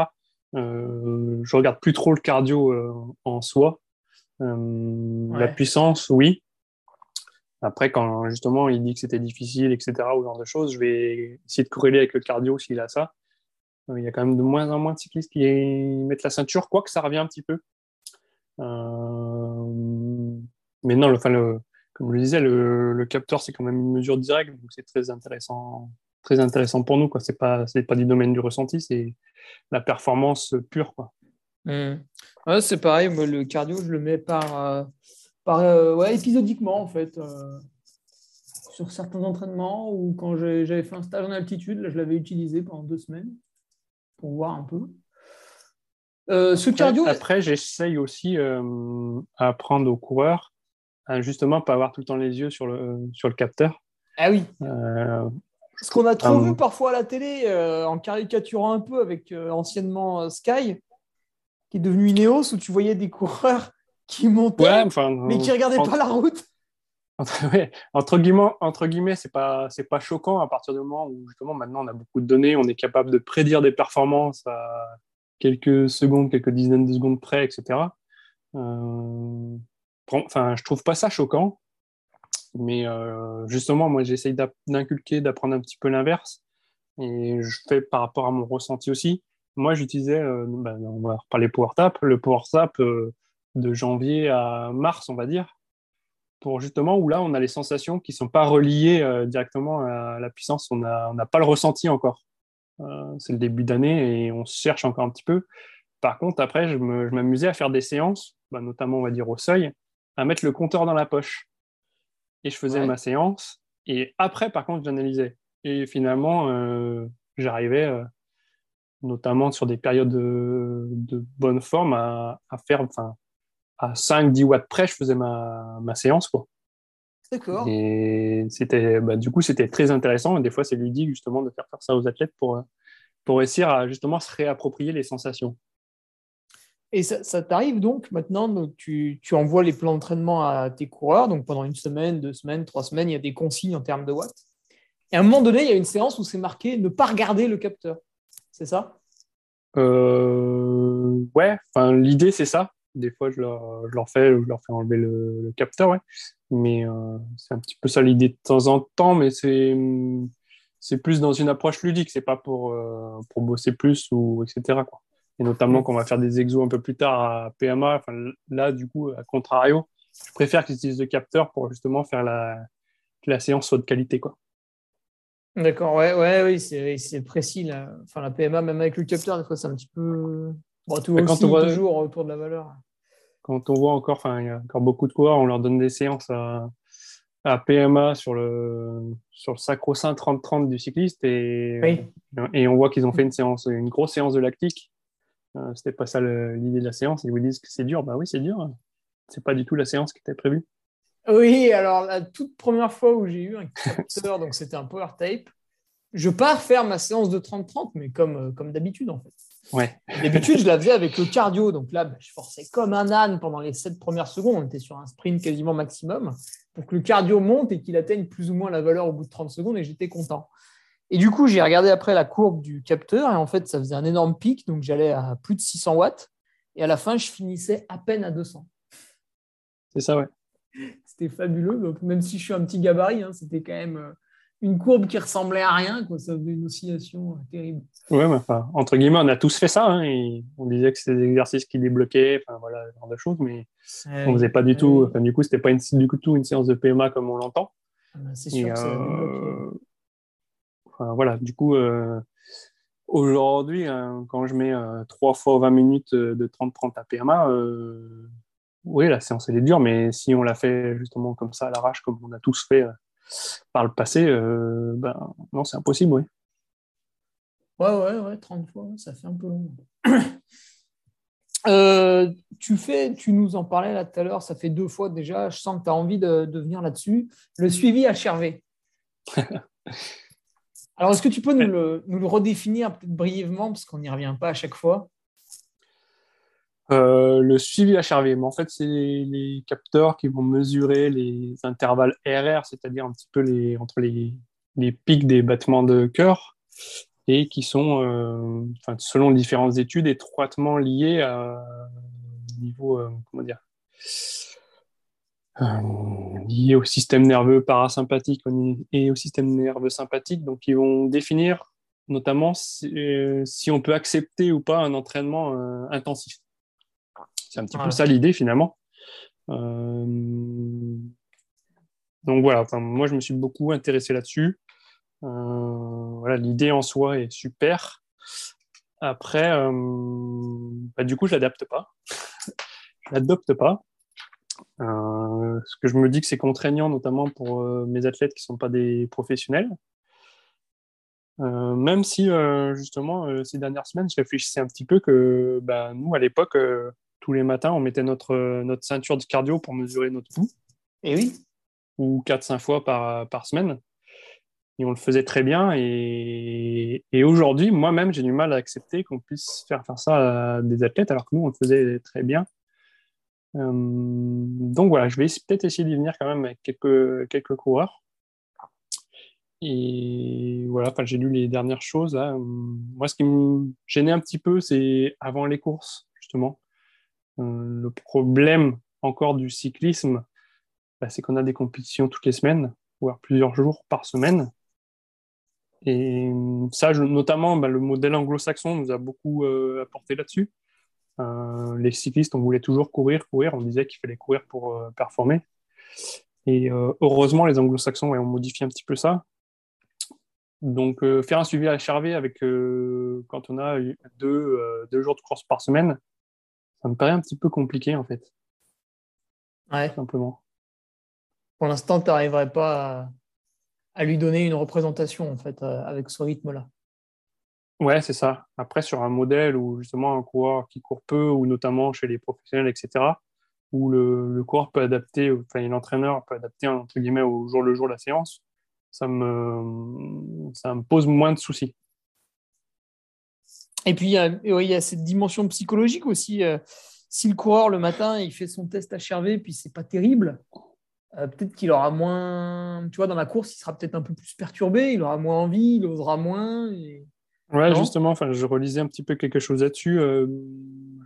Euh, je regarde plus trop le cardio euh, en soi. La puissance, oui. Après, quand justement il dit que c'était difficile, etc., ou genre de choses, je vais essayer de corréler avec le cardio s'il a ça. Euh, il y a quand même de moins en moins de cyclistes qui mettent la ceinture, quoique ça revient un petit peu. Euh, mais non, enfin, le, comme je le disais, le, capteur, c'est quand même une mesure directe, donc c'est très intéressant, très intéressant pour nous. Ce n'est pas, pas du domaine du ressenti, c'est la performance pure. Quoi. Mmh. c'est pareil, moi, le cardio, je le mets par, euh, euh, ouais, épisodiquement en fait. Euh, sur certains entraînements ou quand j'avais fait un stage en altitude, là, je l'avais utilisé pendant deux semaines pour voir un peu. Euh, ce cardio. Après, j'essaye aussi à apprendre aux coureurs à justement pas avoir tout le temps les yeux sur le, sur le capteur. Ah oui. Ce qu'on a trop vu parfois à la télé, en caricaturant un peu avec anciennement Sky, qui est devenu Ineos, où tu voyais des coureurs qui montait, mais qui regardait pas la route. (laughs) entre guillemets, entre guillemets, c'est pas c'est pas choquant à partir du moment où justement maintenant on a beaucoup de données, on est capable de prédire des performances à quelques secondes, quelques dizaines de secondes près, etc. Euh, enfin, je trouve pas ça choquant, mais euh, justement, moi, j'essaye d'inculquer, d'apprendre un petit peu l'inverse, et je fais par rapport à mon ressenti aussi. Moi, j'utilisais, euh, ben, on va reparler PowerTap. Le PowerTap, de janvier à mars, on va dire, pour justement où là, on a les sensations qui ne sont pas reliées euh, directement à la puissance. On n'a pas le ressenti encore. Euh, c'est le début d'année et on cherche encore un petit peu. Par contre, après, je m'amusais à faire des séances, bah, notamment, on va dire, au seuil, à mettre le compteur dans la poche. Et je faisais ma séance. Et après, par contre, j'analysais. Et finalement, euh, j'arrivais, notamment sur des périodes de, bonne forme, à, à faire, enfin, à 5-10 watts près, je faisais ma, ma séance. Quoi. D'accord. Et c'était, bah, du coup, c'était très intéressant. Et des fois, c'est ludique justement de faire faire ça aux athlètes pour, pour réussir à justement se réapproprier les sensations. Et ça, ça t'arrive donc maintenant, donc tu, tu, envoies les plans d'entraînement à tes coureurs, donc pendant une semaine, deux semaines, trois semaines, il y a des consignes en termes de watts. Et à un moment donné, il y a une séance où c'est marqué ne pas regarder le capteur. C'est ça? Euh, Ouais, l'idée c'est ça. Des fois, je leur, je leur, fais, je leur fais enlever le, capteur, ouais. Mais euh, c'est un petit peu ça l'idée de temps en temps, mais c'est, c'est plus dans une approche ludique, c'est pas pour, euh, pour bosser plus ou etc. Quoi. Et notamment qu'on va faire des exos un peu plus tard à PMA. Enfin, là, du coup, à contrario, je préfère qu'ils utilisent le capteur pour justement faire la, que la séance soit de qualité. Quoi. D'accord, ouais, ouais, oui, c'est, c'est précis. Là. Enfin, la PMA, même avec le capteur, des fois, c'est un petit peu quand on voit, toujours autour de la valeur. Quand on voit encore, enfin, il y a encore beaucoup de coureurs, on leur donne des séances à, PMA sur le, sur le sacro-saint 30-30 du cycliste et, et on voit qu'ils ont fait une séance, une grosse séance de lactique. Euh, C'était pas ça l'idée de la séance. Ils vous disent que c'est dur. Bah oui, c'est dur. C'est pas du tout la séance qui était prévue. Oui, alors la toute première fois où j'ai eu un capteur, donc c'était un power tape, je pars faire ma séance de 30-30, mais comme, euh, comme d'habitude en fait. Ouais. D'habitude, je la faisais avec le cardio. Donc là, bah, je forçais comme un âne pendant les 7 premières secondes. On était sur un sprint quasiment maximum pour que le cardio monte et qu'il atteigne plus ou moins la valeur au bout de 30 secondes. Et j'étais content. Et du coup, j'ai regardé après la courbe du capteur. Et en fait, ça faisait un énorme pic. Donc j'allais à plus de 600 watts. Et à la fin, je finissais à peine à 200. C'est ça, ouais. C'était fabuleux. Donc même si je suis un petit gabarit, hein, c'était quand même euh, une courbe qui ressemblait à rien. Quoi. Ça faisait une oscillation euh, terrible. Ouais, mais enfin, entre guillemets, on a tous fait ça. hein, et on disait que c'était des exercices qui débloquaient, enfin voilà, ce genre de choses, mais on faisait pas du tout. Enfin, du coup, c'était pas une, du tout une séance de PMA comme on l'entend. Ah bah, C'est sûr Et, que ça euh, enfin, voilà, du coup, euh, aujourd'hui, hein, quand je mets euh, 3 fois 20 minutes euh, de 30-30 à PMA, euh, oui, la séance elle est dure, mais si on l'a fait justement comme ça à l'arrache, comme on a tous fait euh, par le passé, euh, ben non, c'est impossible, oui. Ouais, ouais, ouais, 30 fois, ça fait un peu long. Euh, tu fais, tu nous en parlais là tout à l'heure, ça fait deux fois déjà, je sens que tu as envie de, de venir là-dessus. Le suivi HRV. (laughs) Alors, est-ce que tu peux nous le, nous le redéfinir peut-être brièvement, parce qu'on n'y revient pas à chaque fois? Euh, le suivi HRV, mais en fait, c'est les, capteurs qui vont mesurer les intervalles RR, c'est-à-dire un petit peu les, entre les, les pics des battements de cœur, et qui sont, euh, selon différentes études, étroitement liés à niveau, euh, comment dire, liés au système nerveux parasympathique et au système nerveux sympathique. Donc, ils vont définir notamment si, on peut accepter ou pas un entraînement intensif. C'est un petit Voilà. peu ça l'idée finalement. Euh, Donc voilà, enfin, moi je me suis beaucoup intéressé là-dessus. Euh, voilà, l'idée en soi est super. Après, euh, bah, du coup, je l'adapte pas. (laughs) je l'adopte pas. Ce que je me dis que c'est contraignant, notamment pour mes athlètes qui sont pas des professionnels. Euh, même si, euh, justement, euh, ces dernières semaines, je réfléchissais un petit peu que bah, nous, à l'époque, tous les matins, on mettait notre, euh, notre ceinture de cardio pour mesurer notre pouls, Et oui. ou 4-5 fois par, par semaine. Et on le faisait très bien. Et, et aujourd'hui, moi-même, j'ai du mal à accepter qu'on puisse faire, faire ça à des athlètes, alors que nous, on le faisait très bien. Euh, donc voilà, je vais peut-être essayer d'y venir quand même avec quelques, quelques coureurs. Et voilà, enfin, j'ai lu les dernières choses. là. Hum, Moi, ce qui me gênait un petit peu, c'est avant les courses, justement. Le problème encore du cyclisme, bah, c'est qu'on a des compétitions toutes les semaines, voire plusieurs jours par semaine. Et ça, notamment, bah, le modèle anglo-saxon nous a beaucoup euh, apporté là-dessus. Euh, les cyclistes, on voulait toujours courir, courir. On disait qu'il fallait courir pour euh, performer. Et heureusement, les anglo-saxons ouais, ont modifié un petit peu ça. Donc, faire un suivi HRV avec, quand on a eu deux, deux jours de course par semaine, ça me paraît un petit peu compliqué, en fait, Ouais. tout simplement. Pour l'instant, tu n'arriverais pas à, à lui donner une représentation en fait, euh, avec ce rythme-là. Ouais, c'est ça. Après, sur un modèle où justement un coureur qui court peu, ou notamment chez les professionnels, etc., où le, le coureur peut adapter, enfin, l'entraîneur peut adapter entre guillemets au jour le jour la séance, ça me, ça me pose moins de soucis. Et puis, il y a, et oui, il y a cette dimension psychologique aussi. euh, si le coureur, le matin, il fait son test HRV, puis c'est pas terrible, euh, peut-être qu'il aura moins. Tu vois, dans la course, il sera peut-être un peu plus perturbé, il aura moins envie, il osera moins. et- Ouais, Non justement, enfin, je relisais un petit peu quelque chose là-dessus. euh,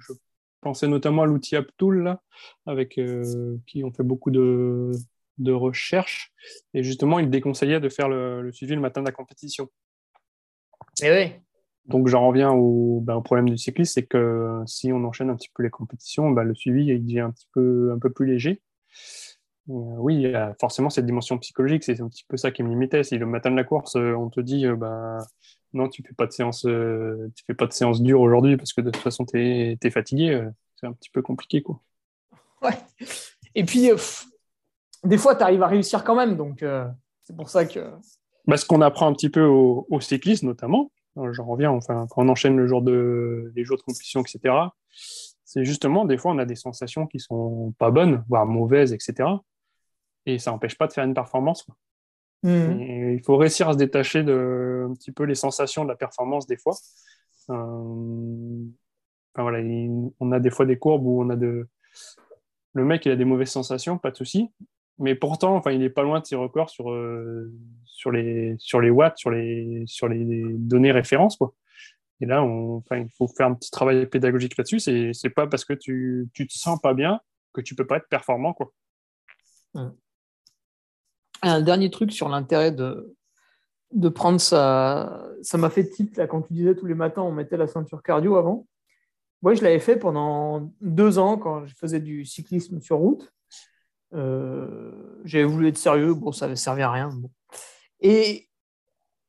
je pensais notamment à l'outil AppTool, là, avec euh, qui on fait beaucoup de, de recherches. Et justement, il déconseillait de faire le, le suivi le matin de la compétition. Et oui. Donc j'en reviens au, ben, au problème du cycliste, c'est que si on enchaîne un petit peu les compétitions, ben, le suivi il devient un petit peu, un peu plus léger. Euh, oui, il y a forcément cette dimension psychologique, c'est un petit peu ça qui me limitait. Si le matin de la course, euh, on te dit, euh, ben, non, tu fais pas de séance, euh, tu fais pas de séance dure aujourd'hui parce que de toute façon tu es, fatigué, euh, c'est un petit peu compliqué. Quoi. Ouais. Et puis, euh, pff, des fois, tu arrives à réussir quand même. Donc, euh, c'est pour ça que. Ben, ce qu'on apprend un petit peu au, au cyclisme notamment, j'en reviens, enfin, quand on enchaîne le jour de, les jours de compétition, etc., c'est justement, des fois, on a des sensations qui sont pas bonnes, voire mauvaises, etc. Et ça n'empêche pas de faire une performance. Mmh. il faut réussir à se détacher de un petit peu les sensations de la performance des fois. Euh, voilà, on a des fois des courbes où on a de. Le mec, il a des mauvaises sensations, pas de souci. Mais pourtant, enfin, il est pas loin de ses records sur, euh, sur, les, sur les watts, sur les, sur les données références. Quoi. Et là, enfin, il faut faire un petit travail pédagogique là-dessus. C'est, c'est pas parce que tu, tu te sens pas bien que tu peux pas être performant. Quoi. Un dernier truc sur l'intérêt de, de prendre ça. Ça m'a fait type là, quand tu disais tous les matins, on mettait la ceinture cardio avant. Moi, je l'avais fait pendant deux ans quand je faisais du cyclisme sur route. Euh, j'avais voulu être sérieux, bon, ça ne servait à rien. Et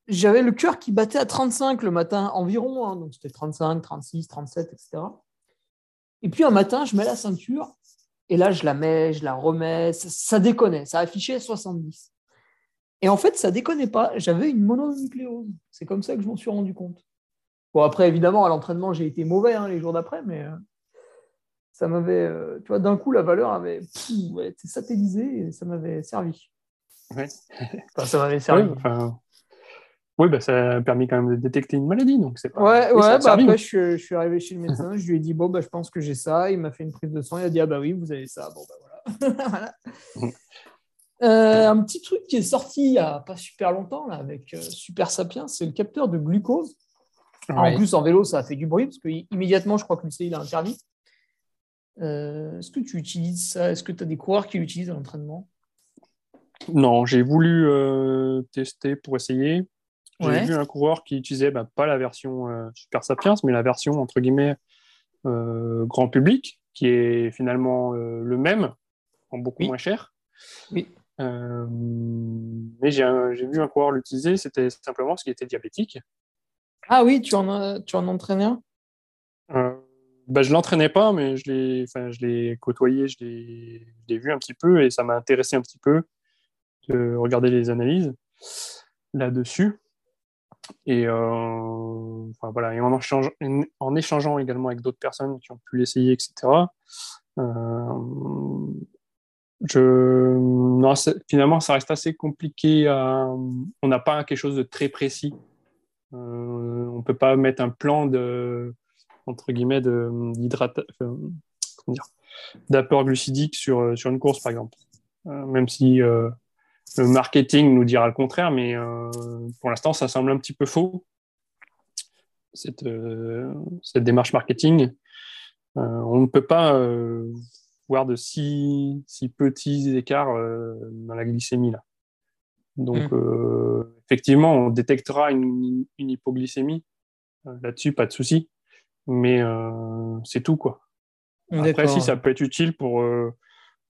j'avais le cœur qui battait à 35 le matin environ, hein, donc c'était 35, 36, 37, etc. Et puis un matin, je mets la ceinture, et là, je la mets, je la remets, ça, ça ça affichait 70. Et en fait, ça déconnait pas, j'avais une mononucléose. C'est comme ça que je m'en suis rendu compte. Bon, après, évidemment, à l'entraînement, j'ai été mauvais hein, les jours d'après, mais euh, ça m'avait, euh, tu vois, d'un coup, la valeur avait été satellisée et ça m'avait servi. Ouais. Enfin, ça m'avait servi. Oui, bah, ça a permis quand même de détecter une maladie, donc c'est pas. Ouais, ouais bah après, je, suis arrivé chez le médecin, je lui ai dit, bon, bah, je pense que j'ai ça. Il m'a fait une prise de sang, il a dit, ah bah oui, vous avez ça. Bon, bah voilà. (laughs) voilà. Euh, un petit truc qui est sorti il n'y a pas super longtemps là, avec Super Sapiens, c'est le capteur de glucose. En plus, en vélo, ça a fait du bruit parce que immédiatement, je crois que l'UCI l'a interdit. Euh, est-ce que tu utilises ça? Est-ce que tu as des coureurs qui l'utilisent à l'entraînement? Non, j'ai voulu euh, tester pour essayer. J'ai vu un coureur qui utilisait bah, pas la version euh, Super Sapiens, mais la version entre guillemets grand public, qui est finalement le même, en beaucoup moins cher. Oui. mais j'ai vu un coureur l'utiliser, c'était simplement parce qu'il était diabétique. Ah oui, tu en, tu en entraînais un? Bah, Je ne l'entraînais pas, mais je l'ai, je l'ai côtoyé, je l'ai, vu un petit peu et ça m'a intéressé un petit peu de regarder les analyses là-dessus. Et, euh, voilà, et en, en échangeant également avec d'autres personnes qui ont pu l'essayer, etc. Euh, je, finalement, ça reste assez compliqué. on n'a pas quelque chose de très précis euh, on ne peut pas mettre un plan de, entre guillemets, d'apport glucidique sur, euh, sur une course, par exemple. Euh, même si le marketing nous dira le contraire, mais pour l'instant, ça semble un petit peu faux, cette, cette démarche marketing. on ne peut pas voir de si, si petits écarts dans la glycémie. Là. Donc, mmh effectivement, on détectera une, hypoglycémie. Euh, là-dessus, pas de souci. Mais euh, c'est tout, quoi. Après, si ça peut être utile pour, euh,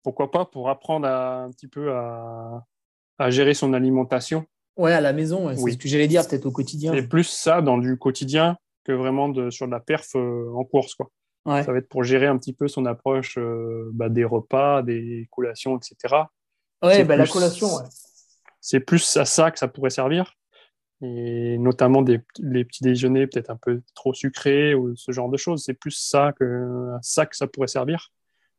pourquoi pas, pour apprendre un petit peu à, gérer son alimentation. Ouais, à la maison, c'est ce que j'allais dire, peut-être au quotidien. C'est plus ça dans du quotidien que vraiment de, sur de la perf en course, quoi. Ça va être pour gérer un petit peu son approche bah, des repas, des collations, etc. Ouais, bah, la collation, ouais c'est plus à ça que ça pourrait servir. Et notamment des, les petits déjeuners peut-être un peu trop sucrés ou ce genre de choses. C'est plus ça que, ça que ça pourrait servir.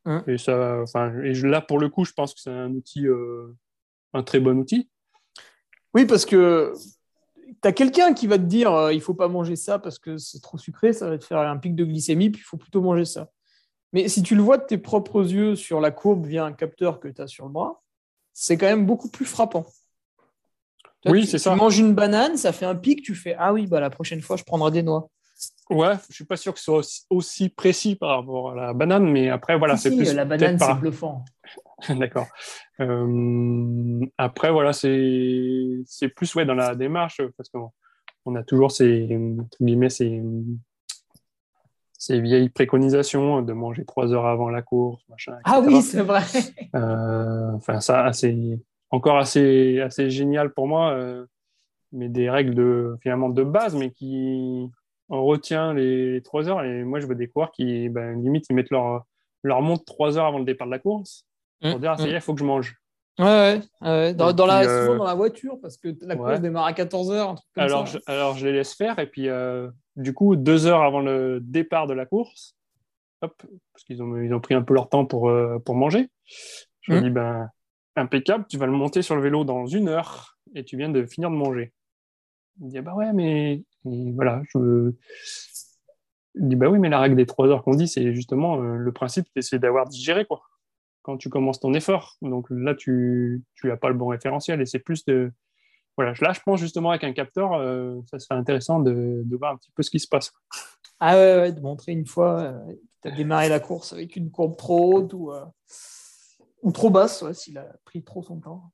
Hein. Et, ça, enfin, et là, pour le coup, je pense que c'est un outil, euh, un très bon outil. Oui, parce que tu as quelqu'un qui va te dire euh, il faut pas manger ça parce que c'est trop sucré, ça va te faire un pic de glycémie, puis il faut plutôt manger ça. Mais si tu le vois de tes propres yeux sur la courbe via un capteur que tu as sur le bras, c'est quand même beaucoup plus frappant oui, c'est ça. Tu manges une banane, ça fait un pic, tu fais Ah oui, bah, la prochaine fois, je prendrai des noix. Ouais, je suis pas sûr que ce soit aussi, précis par rapport à la banane, mais après, voilà, c'est plus. La banane, c'est bluffant. (laughs) D'accord. Euh, après, voilà, c'est plus ouais, dans la démarche, parce qu'on on a toujours ces, guillemets, ces, ces vieilles préconisations de manger trois heures avant la course, machin. Ah oui, c'est vrai. Euh, enfin, ça, c'est encore assez, assez génial pour moi, euh, mais des règles de, finalement de base, mais qui on retient les trois heures. Et moi, je vois des coureurs qui, ben, limite, ils mettent leur, leur montre trois heures avant le départ de la course pour mmh, dire, ah, ça y est, il faut que je mange. Ouais, ouais. Dans, dans la, souvent dans la voiture, parce que la course démarre à 14h. alors, Je, alors, je les laisse faire, et puis du coup, deux heures avant le départ de la course, hop, parce qu'ils ont, ils ont pris un peu leur temps pour, pour manger, je leur mmh. dis, ben, impeccable, tu vas le monter sur le vélo dans une heure, et tu viens de finir de manger. Il dit, bah ouais, mais voilà, je. Il dit, bah oui, mais la règle des trois heures qu'on dit, c'est justement le principe, c'est d'avoir digéré, quoi quand tu commences ton effort. Donc là, tu n'as pas le bon référentiel et c'est plus de. Voilà, là, je pense justement avec un capteur, euh, ça serait intéressant de, voir un petit peu ce qui se passe. Ah ouais, de montrer une fois euh, tu as démarré la course avec une courbe trop haute ou, euh, ou trop basse, s'il a pris trop son temps.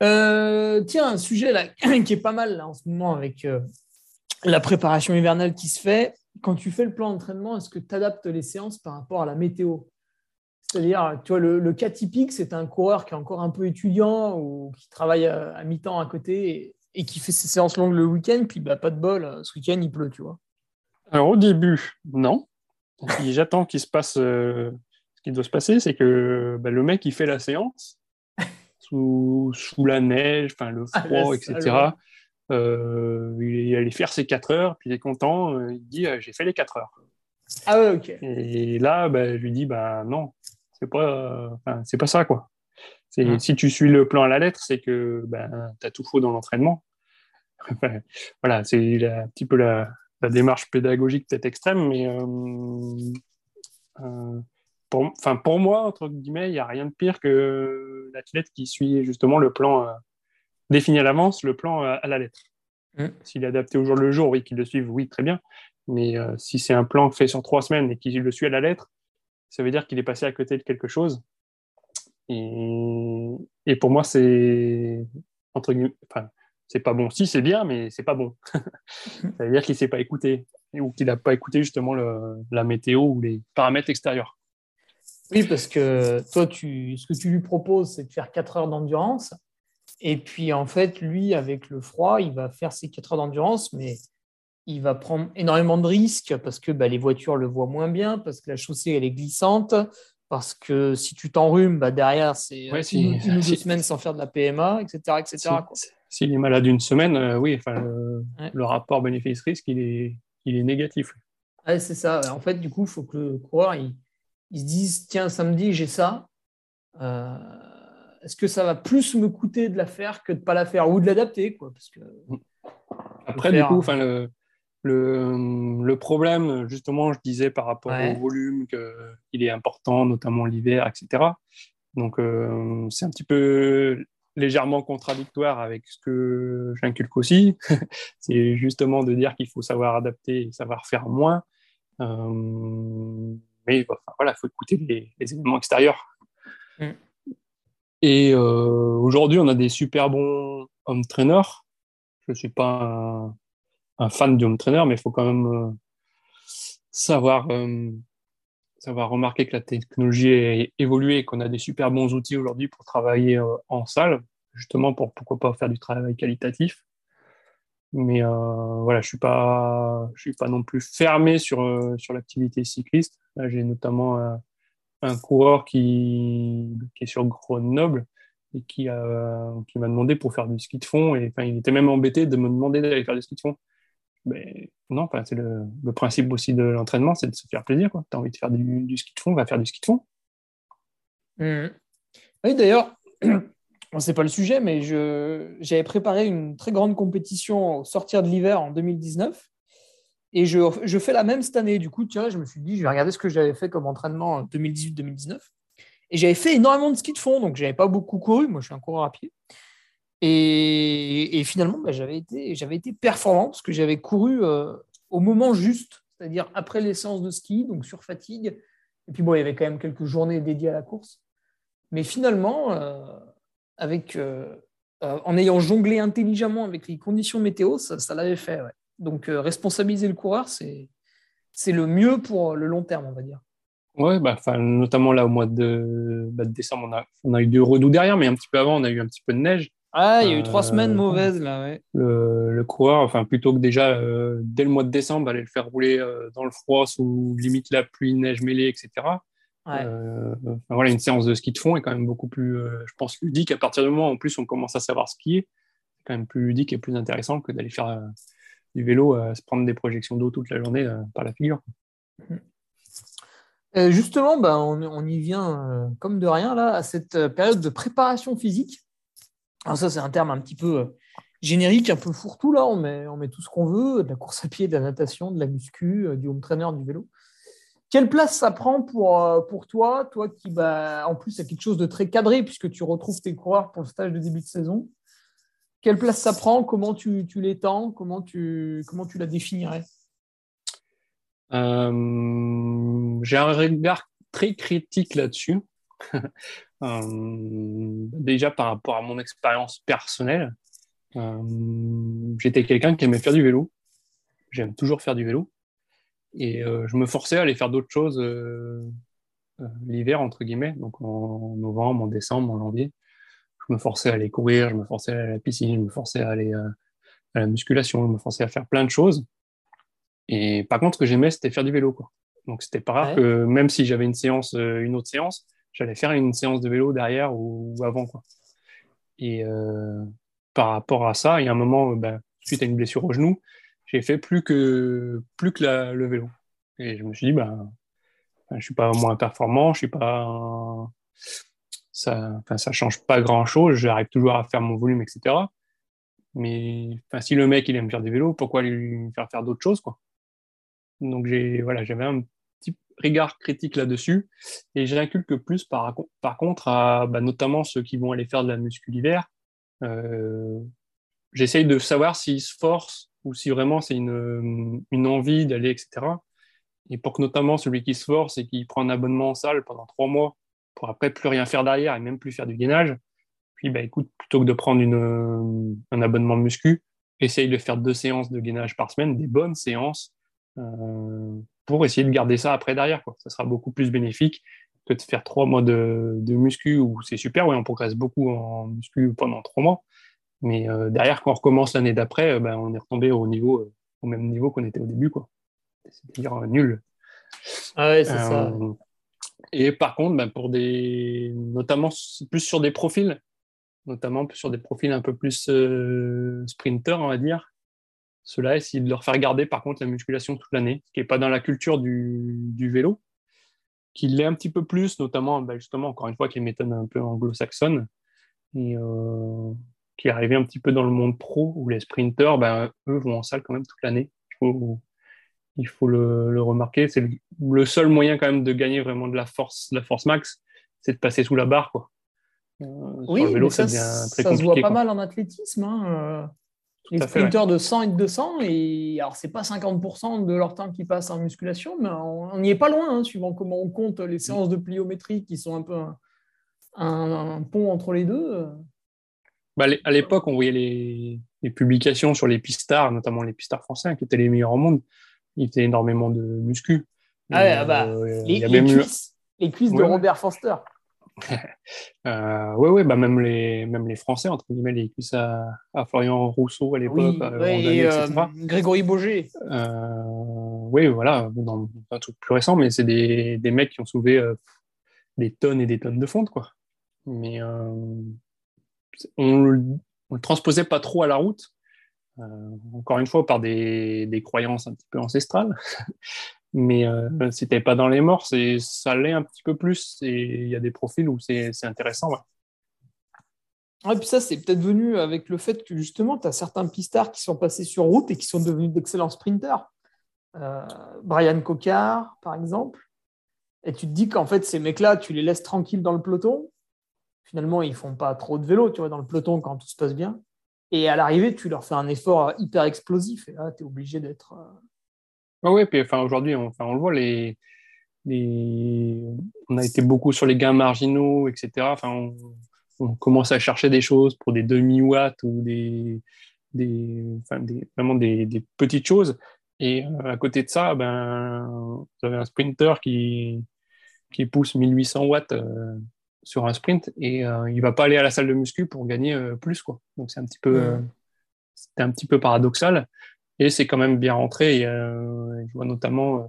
tiens, un sujet là, (coughs) qui est pas mal là, en ce moment avec la préparation hivernale qui se fait. Quand tu fais le plan d'entraînement, est-ce que tu adaptes les séances par rapport à la météo? C'est-à-dire, tu vois, le, cas typique, c'est un coureur qui est encore un peu étudiant ou qui travaille à, mi-temps à côté et, qui fait ses séances longues le week-end, puis bah, pas de bol, euh, ce week-end il pleut, tu vois. Alors au début, non. J'attends qu'il se passe. Euh, ce qui doit se passer, c'est que bah, le mec il fait la séance (laughs) sous, sous la neige, enfin le ah, froid, etc. Euh, il allait faire ses 4 heures, puis il est content, il dit j'ai fait les 4 heures. Ah ouais, ok. Et là, bah, je lui dis bah non, c'est pas, c'est pas ça, quoi. C'est, Si tu suis le plan à la lettre, c'est que ben, tu as tout faux dans l'entraînement. (laughs) voilà, c'est un petit peu la, démarche pédagogique peut-être extrême, mais euh, euh, pour, pour moi, entre guillemets, il n'y a rien de pire que l'athlète qui suit justement le plan euh, défini à l'avance, le plan à la lettre. Mmh. S'il est adapté au jour le jour, oui, qu'il le suive, oui, très bien. Mais si c'est un plan fait sur trois semaines et qu'il le suit à la lettre, ça veut dire qu'il est passé à côté de quelque chose. Et, et pour moi, c'est entre guillemets, enfin, c'est pas bon. Si, c'est bien, mais c'est pas bon. (laughs) ça veut dire qu'il s'est pas écouté ou qu'il n'a pas écouté justement le, la météo ou les paramètres extérieurs. Oui, parce que toi, tu, ce que tu lui proposes, c'est de faire 4 heures d'endurance. Et puis, en fait, lui, avec le froid, il va faire ses 4 heures d'endurance, mais il va prendre énormément de risques parce que bah, les voitures le voient moins bien, parce que la chaussée elle est glissante, parce que si tu t'enrhumes, bah, derrière c'est une, ou deux semaines sans faire de la PMA, etc. etc. S'il est malade une semaine, euh, oui, enfin, le, rapport bénéfice-risque il est, il est négatif. c'est ça. En fait, du coup, il faut que le coureur il, se dise tiens, samedi j'ai ça. Euh, est-ce que ça va plus me coûter de la faire que de ne pas la faire ou de l'adapter quoi parce que Après, du coup, enfin, le, le, problème, justement, je disais par rapport au volume qu'il est important, notamment l'hiver, etc. Donc, euh, c'est un petit peu légèrement contradictoire avec ce que j'inculque aussi. (laughs) c'est justement de dire qu'il faut savoir adapter et savoir faire moins. Euh, mais voilà, il faut écouter les, éléments extérieurs. Mm. Et euh, aujourd'hui, on a des super bons home trainers. Je ne suis pas un fan du home trainer, mais il faut quand même euh, savoir, euh, savoir remarquer que la technologie a évolué et qu'on a des super bons outils aujourd'hui pour travailler en salle, justement pour pourquoi pas faire du travail qualitatif. Mais voilà, je suis pas, je suis pas non plus fermé sur sur l'activité cycliste. j'ai notamment un coureur qui, qui, est sur Grenoble et qui, qui m'a demandé pour faire du ski de fond. Et enfin, il était même embêté de me demander d'aller faire du ski de fond. Mais non, c'est le, principe aussi de l'entraînement, c'est de se faire plaisir. Tu as envie de faire du, ski de fond, va faire du ski de fond. Mmh. Oui, d'ailleurs, (clears throat) c'est pas le sujet, mais j'avais préparé une très grande compétition au sortir de l'hiver en 2019. Et je, je, fais la même cette année. Du coup, tiens, je me suis dit, je vais regarder ce que j'avais fait comme entraînement en 2018-2019. Et j'avais fait énormément de ski de fond, donc j'avais pas beaucoup couru. Moi, je suis un coureur à pied. Et, finalement, bah, j'avais été, été performant parce que j'avais couru euh, au moment juste, c'est-à-dire après les séances de ski, donc sur fatigue. Et puis bon, il y avait quand même quelques journées dédiées à la course. Mais finalement, euh, avec, euh, en ayant jonglé intelligemment avec les conditions météo, ça, l'avait fait. Donc responsabiliser le coureur, c'est, c'est le mieux pour le long terme, on va dire. Oui, bah, notamment là au mois de, bah, de décembre, on a, on a eu deux redoux derrière, mais un petit peu avant, on a eu un petit peu de neige. Ah, il y a eu trois semaines euh, mauvaises là, ouais. Le, coureur, enfin plutôt que déjà euh, dès le mois de décembre aller le faire rouler euh, dans le froid sous limite la pluie, neige mêlée, etc. voilà, une séance de ski de fond est quand même beaucoup plus, je pense, ludique à partir du moment où en plus on commence à savoir skier. C'est quand même plus ludique et plus intéressant que d'aller faire du vélo, se prendre des projections d'eau toute la journée par la figure. justement, bah, on, y vient comme de rien là à cette période de préparation physique. Alors ça, c'est un terme un petit peu générique, un peu fourre-tout là. On met, on met tout ce qu'on veut, de la course à pied, de la natation, de la muscu, du home trainer, du vélo. Quelle place ça prend pour, pour toi, toi qui bah, en plus a quelque chose de très cadré puisque tu retrouves tes coureurs pour le stage de début de saison quelle place ça prend? Comment tu, l'étends? Comment tu, la définirais? Euh, J'ai un regard très critique là-dessus. (laughs) Euh, déjà par rapport à mon expérience personnelle, euh, j'étais quelqu'un qui aimait faire du vélo. J'aime toujours faire du vélo. Et je me forçais à aller faire d'autres choses l'hiver, entre guillemets, donc en novembre, en décembre, en janvier je me forçais à aller courir, je me forçais à aller à la piscine, je me forçais à aller euh, à la musculation, je me forçais à faire plein de choses. Et par contre, ce que j'aimais, c'était faire du vélo. Quoi. Donc, c'était pas rare que même si j'avais une séance, euh, une autre séance, j'allais faire une séance de vélo derrière ou, avant. Quoi. Et euh, par rapport à ça, il y a un moment, ben, suite à une blessure au genou, j'ai fait plus que, plus que le vélo. Et je me suis dit, ben je suis pas moins performant, je suis pas ça, enfin, ça change pas grand chose. J'arrive toujours à faire mon volume, etc. Mais si le mec il aime faire des vélos, pourquoi lui faire faire d'autres choses, quoi? Donc voilà, j'avais un petit regard critique là-dessus, et j'inculque plus par, par contre bah, notamment ceux qui vont aller faire de la musculière. Euh, J'essaye de savoir s'ils se forcent ou si vraiment c'est une, une envie d'aller, etc. Et pour que notamment celui qui se force et qui prend un abonnement en salle pendant trois mois pour après plus rien faire derrière et même plus faire du gainage. Puis, bah, écoute, plutôt que de prendre euh, un abonnement muscu, essaye de faire deux séances de gainage par semaine, des bonnes séances, euh, pour essayer de garder ça après derrière. Quoi. Ça sera beaucoup plus bénéfique que de faire trois mois de, de muscu où c'est super, oui, on progresse beaucoup en muscu pendant trois mois. Mais euh, derrière, quand on recommence l'année d'après, ben, on est retombé au niveau, au même niveau qu'on était au début, quoi. C'est-à-dire nul. Ah ouais, c'est ça. Et par contre, ben, pour des, notamment plus sur des profils, notamment sur des profils un peu plus euh, sprinter, on va dire, cela essayer de leur faire garder par contre la musculation toute l'année, ce qui n'est pas dans la culture du, du vélo, qui l'est un petit peu plus, notamment ben, justement, encore une fois, qui est méthode un peu anglo-saxonne, et euh, qui est arrivé un petit peu dans le monde pro, où les sprinters, ben, eux, vont en salle quand même toute l'année il faut le, remarquer. C'est le, seul moyen quand même de gagner vraiment de la force, la force max, c'est de passer sous la barre. Quoi. Euh, oui, le vélo, ça, ça, se voit pas mal en athlétisme. Hein. Les sprinteurs de 100 et de 200, et alors c'est pas 50% de leur temps qui passe en musculation, mais on n'y est pas loin, hein, suivant comment on compte les séances de pliométrie qui sont un peu un, pont entre les deux. Bah, à l'époque, on voyait les, les, publications sur les pistards, notamment les pistards français, qui étaient les meilleurs au monde il faisait énormément de muscu. Ah ouais, ah bah, euh, les, cuisses, les, cuisses, de Robert Forster. (laughs) euh, ouais, ouais, bah même les, même les Français, entre guillemets, les cuisses à, Florian Rousseau à l'époque, oui, et, euh, Grégory Boger. Euh, oui, voilà, dans, un truc plus récent, mais c'est des, des, mecs qui ont soulevé des tonnes et des tonnes de fonte, quoi. Mais on, on le transposait pas trop à la route, euh, encore une fois, par des, croyances un petit peu ancestrales. (laughs) Mais euh, c'était pas dans les morts, ça l'est un petit peu plus. Et il y a des profils où c'est intéressant. Et puis ça, c'est peut-être venu avec le fait que justement, tu as certains pistards qui sont passés sur route et qui sont devenus d'excellents sprinters. Euh, Brian Cocard, par exemple. Et tu te dis qu'en fait, ces mecs-là, tu les laisses tranquilles dans le peloton? Finalement, ils font pas trop de vélo, tu vois, dans le peloton quand tout se passe bien. Et à l'arrivée, tu leur fais un effort hyper explosif. Et là, tu es obligé d'être. Euh, oui, puis enfin, aujourd'hui, on, enfin, on le voit, les, les... on a été beaucoup sur les gains marginaux, etc. Enfin, on, commence à chercher des choses pour des demi-watts ou des, des, enfin, vraiment des, des, petites choses. Et euh, à côté de ça, ben, vous avez un sprinter qui, qui pousse 1800 watts. Euh, sur un sprint et euh, il va pas aller à la salle de muscu pour gagner euh, plus quoi. Donc c'est un petit peu euh, c'était un petit peu paradoxal et c'est quand même bien rentré. je vois notamment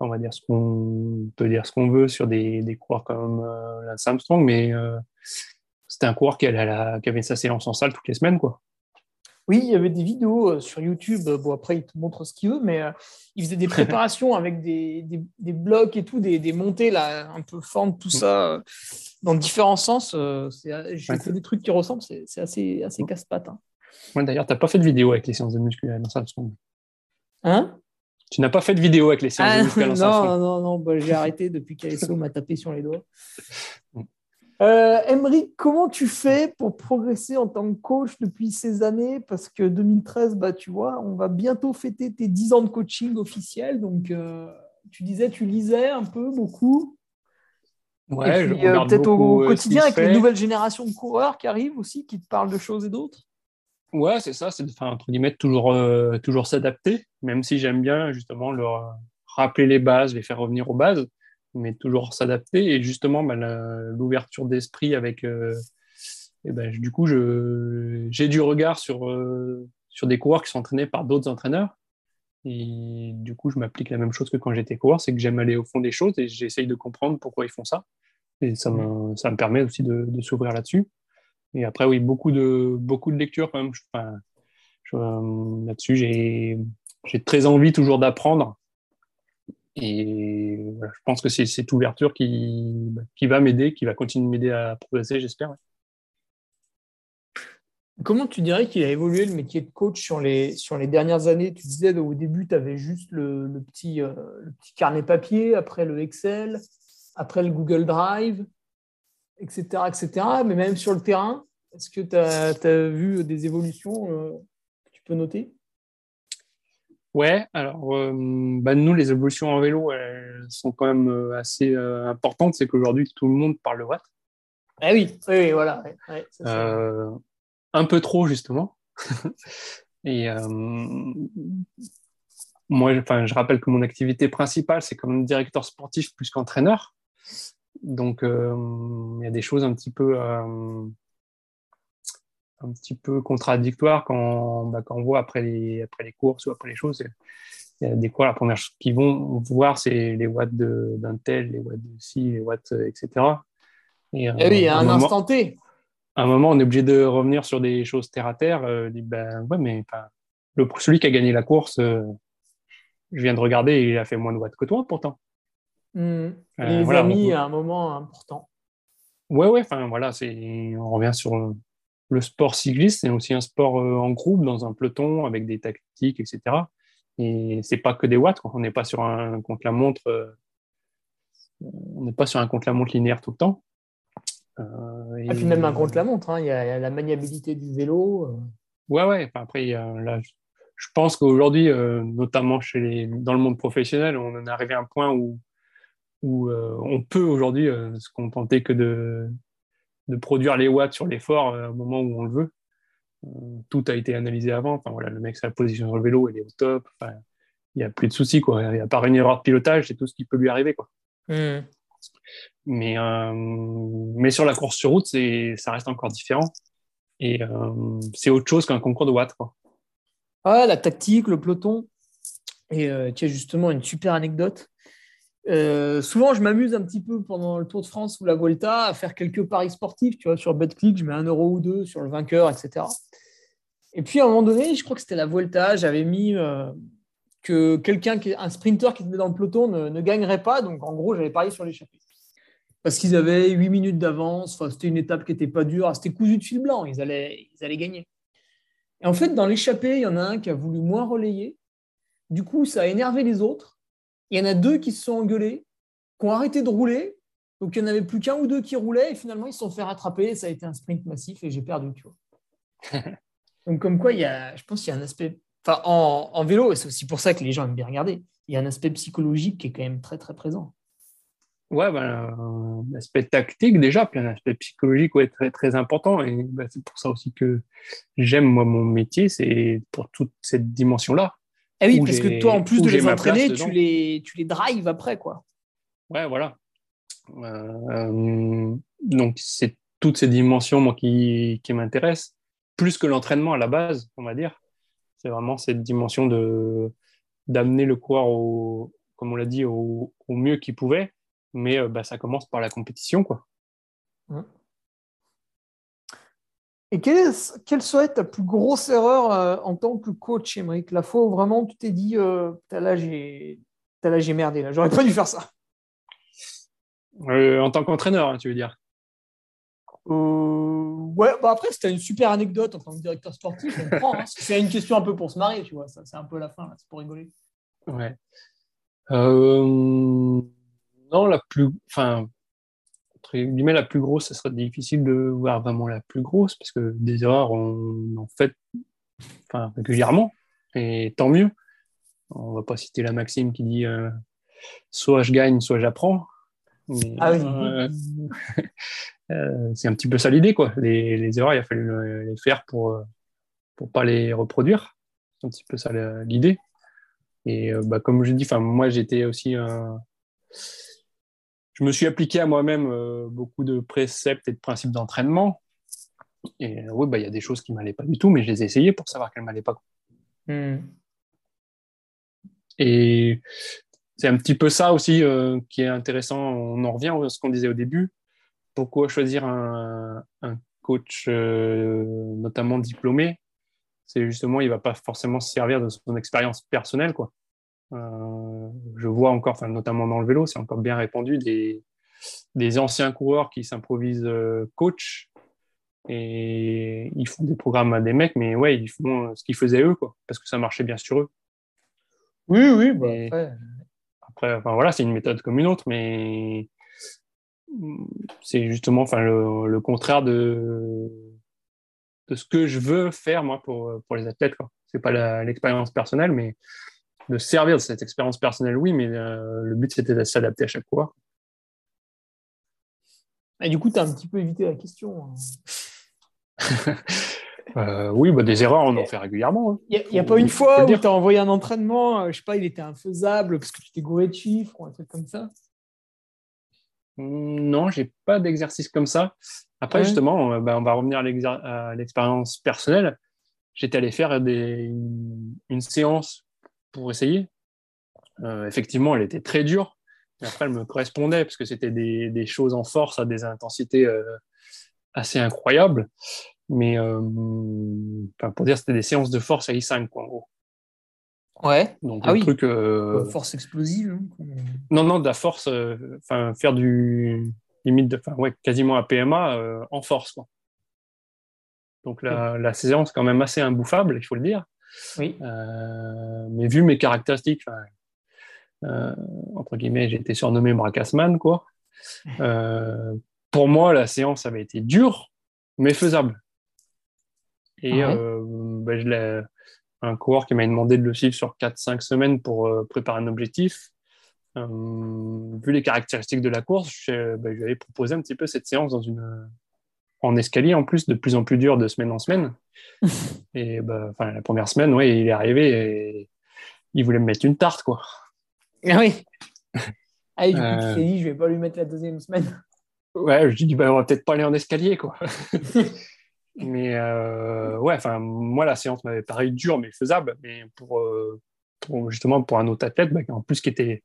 on va dire ce qu'on peut dire ce qu'on veut sur des, des coureurs comme euh, Lance Armstrong, mais euh, c'était un coureur qui, allait qui avait sa séance en salle toutes les semaines, quoi. Oui, il y avait des vidéos euh, sur YouTube. Bon, après, il te montre ce qu'il veut, mais euh, il faisait des (laughs) préparations avec des, des, des, blocs et tout, des, des, montées là, un peu formes, tout ça, euh, dans différents sens. J'ai fait des trucs qui ressemblent, c'est assez, assez casse-pattes. Hein. Ouais, D'ailleurs, tu n'as pas fait de vidéo avec les séances de musculation dans Samsung. Hein? Tu n'as pas fait de vidéo avec les séances ah, de musculation (laughs) Non, non, non, bah, j'ai arrêté depuis qu'Alesso m'a tapé sur les doigts. (laughs) Euh, Emery, comment tu fais pour progresser en tant que coach depuis ces années? Parce que 2013, bah, tu vois, on va bientôt fêter tes 10 ans de coaching officiel. Donc, euh, tu disais, tu lisais un peu, beaucoup. Ouais, euh, peut-être au euh, quotidien avec les nouvelles générations de coureurs qui arrivent aussi, qui te parlent de choses et d'autres. Ouais, c'est ça, c'est entre guillemets toujours, euh, toujours s'adapter, même si j'aime bien justement leur rappeler les bases, les faire revenir aux bases mais toujours s'adapter. Et justement, bah, l'ouverture d'esprit avec. Euh, et ben, du coup, j'ai du regard sur, euh, sur des coureurs qui sont entraînés par d'autres entraîneurs. Et du coup, je m'applique la même chose que quand j'étais coureur, c'est que j'aime aller au fond des choses et j'essaye de comprendre pourquoi ils font ça. Et ça me, ça me permet aussi de, s'ouvrir là-dessus. Et après, oui, beaucoup de, beaucoup de lectures quand même. Euh, là-dessus, j'ai très envie toujours d'apprendre et je pense que c'est cette ouverture qui, qui va m'aider, qui va continuer de m'aider à progresser, j'espère. Comment tu dirais qu'il a évolué le métier de coach sur les, sur les dernières années? Tu disais au début, tu avais juste le, petit, euh, le petit carnet papier, après le Excel, après le Google Drive, etc. etc. Mais même sur le terrain, est-ce que tu as, as, vu des évolutions euh, que tu peux noter? Ouais, alors euh, bah, nous, les évolutions en vélo, elles sont quand même euh, assez euh, importantes. C'est qu'aujourd'hui, tout le monde parle de watt. Ah oui, oui, voilà. un peu trop, justement. (laughs) Et moi, enfin, je rappelle que mon activité principale, c'est comme directeur sportif plus qu'entraîneur. Donc, il y a des choses un petit peu un petit peu contradictoire quand, bah, quand on voit après les, après les courses ou après les choses. Il y a des cours, la première chose qu'ils vont voir, c'est les watts d'un tel, les watts de ci, les watts, etc. Et, euh, eh oui, à un, instant T. À un moment, on est obligé de revenir sur des choses terre à terre. Euh, dit, ben, ouais, mais le, celui qui a gagné la course, euh, je viens de regarder, il a fait moins de watts que toi pourtant. Mmh. les amis à un moment important. Ouais, ouais, enfin voilà, on revient sur le sport cycliste, c'est aussi un sport euh, en groupe, dans un peloton, avec des tactiques, etc. Et c'est pas que des watts, on n'est pas sur un contre-la-montre, euh, on n'est pas sur un contre-la-montre linéaire tout le temps. Euh, et... puis même un contre-la-montre, hein, il y, a la maniabilité du vélo. Ouais, ouais. après, là, je pense qu'aujourd'hui, notamment chez les, dans le monde professionnel, on en est arrivé à un point où, où on peut aujourd'hui se contenter que de, de produire les watts sur l'effort euh, au moment où on le veut. Euh, tout a été analysé avant. Enfin, voilà, le mec, sa position sur le vélo, elle est au top. Enfin, il n'y a plus de soucis. Quoi. Il n'y a pas une erreur de pilotage, c'est tout ce qui peut lui arriver. Quoi. Mmh. Mais, euh, mais sur la course sur route, ça reste encore différent. Et euh, c'est autre chose qu'un concours de watts. Quoi. Ah, la tactique, le peloton. Et euh, tu as justement une super anecdote. Euh, souvent, je m'amuse un petit peu pendant le Tour de France ou la Volta à faire quelques paris sportifs. Tu vois, sur BetClick, je mets un euro ou deux sur le vainqueur, etc. Et puis, à un moment donné, je crois que c'était la Volta, j'avais mis euh, que quelqu'un, un sprinter qui était dans le peloton ne, gagnerait pas. Donc, en gros, j'avais parié sur l'échappée. Parce qu'ils avaient 8 minutes d'avance. C'était une étape qui n'était pas dure. C'était cousu de fil blanc. Ils allaient, ils allaient gagner. Et en fait, dans l'échappée, il y en a un qui a voulu moins relayer. Du coup, ça a énervé les autres. Il y en a deux qui se sont engueulés, qui ont arrêté de rouler. Donc, il n'y en avait plus qu'un ou deux qui roulaient. Et finalement, ils se sont fait rattraper. ça a été un sprint massif et j'ai perdu. Tu vois. (laughs) Donc, comme quoi, il y a, je pense qu'il y a un aspect. Enfin, en, vélo, et c'est aussi pour ça que les gens aiment bien regarder, il y a un aspect psychologique qui est quand même très, très présent. Ouais, ben, l'aspect tactique, déjà, puis un aspect psychologique ouais, très, très important. Et ben, c'est pour ça aussi que j'aime, moi, mon métier, c'est pour toute cette dimension-là. Ah oui, parce que toi, en plus de les entraîner, tu les, tu les drives après, quoi. Ouais, voilà. Euh, donc, c'est toutes ces dimensions moi, qui, qui m'intéressent, plus que l'entraînement à la base, on va dire. C'est vraiment cette dimension de d'amener le coureur au, comme on l'a dit, au, mieux qu'ils pouvaient. Mais bah, ça commence par la compétition. Quoi. Et quelle, quelle, serait ta plus grosse erreur en tant que coach, Émeric? La fois où vraiment tu t'es dit, là j'ai merdé, là, j'aurais pas dû faire ça. en tant qu'entraîneur, hein, tu veux dire? Euh, ouais, bah après, c'était une super anecdote en tant que directeur sportif. Hein. c'est une question un peu pour se marier, tu vois. C'est un peu la fin, c'est pour rigoler. Ouais. Euh, non, la plus. Enfin, guillemets, la plus grosse, ce serait difficile de voir vraiment la plus grosse parce que des erreurs, on en fait enfin, régulièrement. Et tant mieux. On va pas citer la maxime qui dit euh, soit je gagne, soit j'apprends. ah oui. (laughs) Euh, c'est un petit peu ça l'idée, quoi. Les, erreurs, il a fallu les faire pour pour pas les reproduire. C'est un petit peu ça l'idée. Et euh, bah, comme je dis, moi j'étais aussi je me suis appliqué à moi-même euh, beaucoup de préceptes et de principes d'entraînement. Et oui, bah, il y a des choses qui ne m'allaient pas du tout, mais je les ai essayées pour savoir qu'elles ne m'allaient pas. Hmm. Et c'est un petit peu ça aussi qui est intéressant. On en revient à ce qu'on disait au début pourquoi choisir un, coach euh, notamment diplômé? C'est justement, il va pas forcément se servir de son expérience personnelle. Quoi. Euh, je vois encore, enfin, notamment dans le vélo, c'est encore bien répandu, des, des anciens coureurs qui s'improvisent euh, coach et ils font des programmes à des mecs, mais ouais, ils font ce qu'ils faisaient eux, quoi, parce que ça marchait bien sur eux. Oui, oui, bah, après... après, enfin, voilà, c'est une méthode comme une autre, mais c'est justement enfin, le, contraire de, de ce que je veux faire moi pour, pour les athlètes. Ce n'est pas l'expérience personnelle, mais de servir de cette expérience personnelle, oui, mais euh, le but c'était de s'adapter à chaque fois. Et du coup, tu as un petit peu évité la question. Hein. (laughs) Euh, oui, bah, des erreurs, on en fait régulièrement. Il hein. n'y a, pas une fois où tu as envoyé un entraînement, euh, je sais pas, il était infaisable parce que tu t'es gouré de chiffres ou un truc comme ça? Non, j'ai pas d'exercice comme ça. Après, justement, bah, on va revenir à l'expérience personnelle. J'étais allé faire une, séance pour essayer. Euh, effectivement, elle était très dure. Mais après, elle me correspondait parce que c'était des, choses en force à des intensités euh, assez incroyables. Mais pour dire, c'était des séances de force à I5, quoi, en gros. Ouais. Donc, ah truc. Euh, force explosive. Hein, non, non, de la force, euh, enfin, faire du limite, de, ouais, quasiment à PMA euh, en force, quoi. Donc, la, la, séance, quand même assez imbouffable, il faut le dire. Oui. mais vu mes caractéristiques, entre guillemets, j'ai été surnommé Bracasman, quoi. (laughs) pour moi, la séance avait été dure, mais faisable. Et je l'ai un coureur qui m'a demandé de le suivre sur 4-5 semaines pour euh, préparer un objectif. Euh, vu les caractéristiques de la course, je, bah, lui avais proposé un petit peu cette séance dans une, en escalier en plus, de plus en plus dur de semaine en semaine. (laughs) et bah, la première semaine, ouais, il est arrivé et il voulait me mettre une tarte. Quoi. Ah oui. (laughs) Ah, du coup, tu euh. t'es dit, je vais pas lui mettre la deuxième semaine. Ouais, je lui dis, bah, on va peut-être pas aller en escalier. quoi. (laughs) Mais euh, ouais, enfin, moi, la séance m'avait paru dure, mais faisable. Mais pour, euh, justement, pour un autre athlète, bah, en plus qui était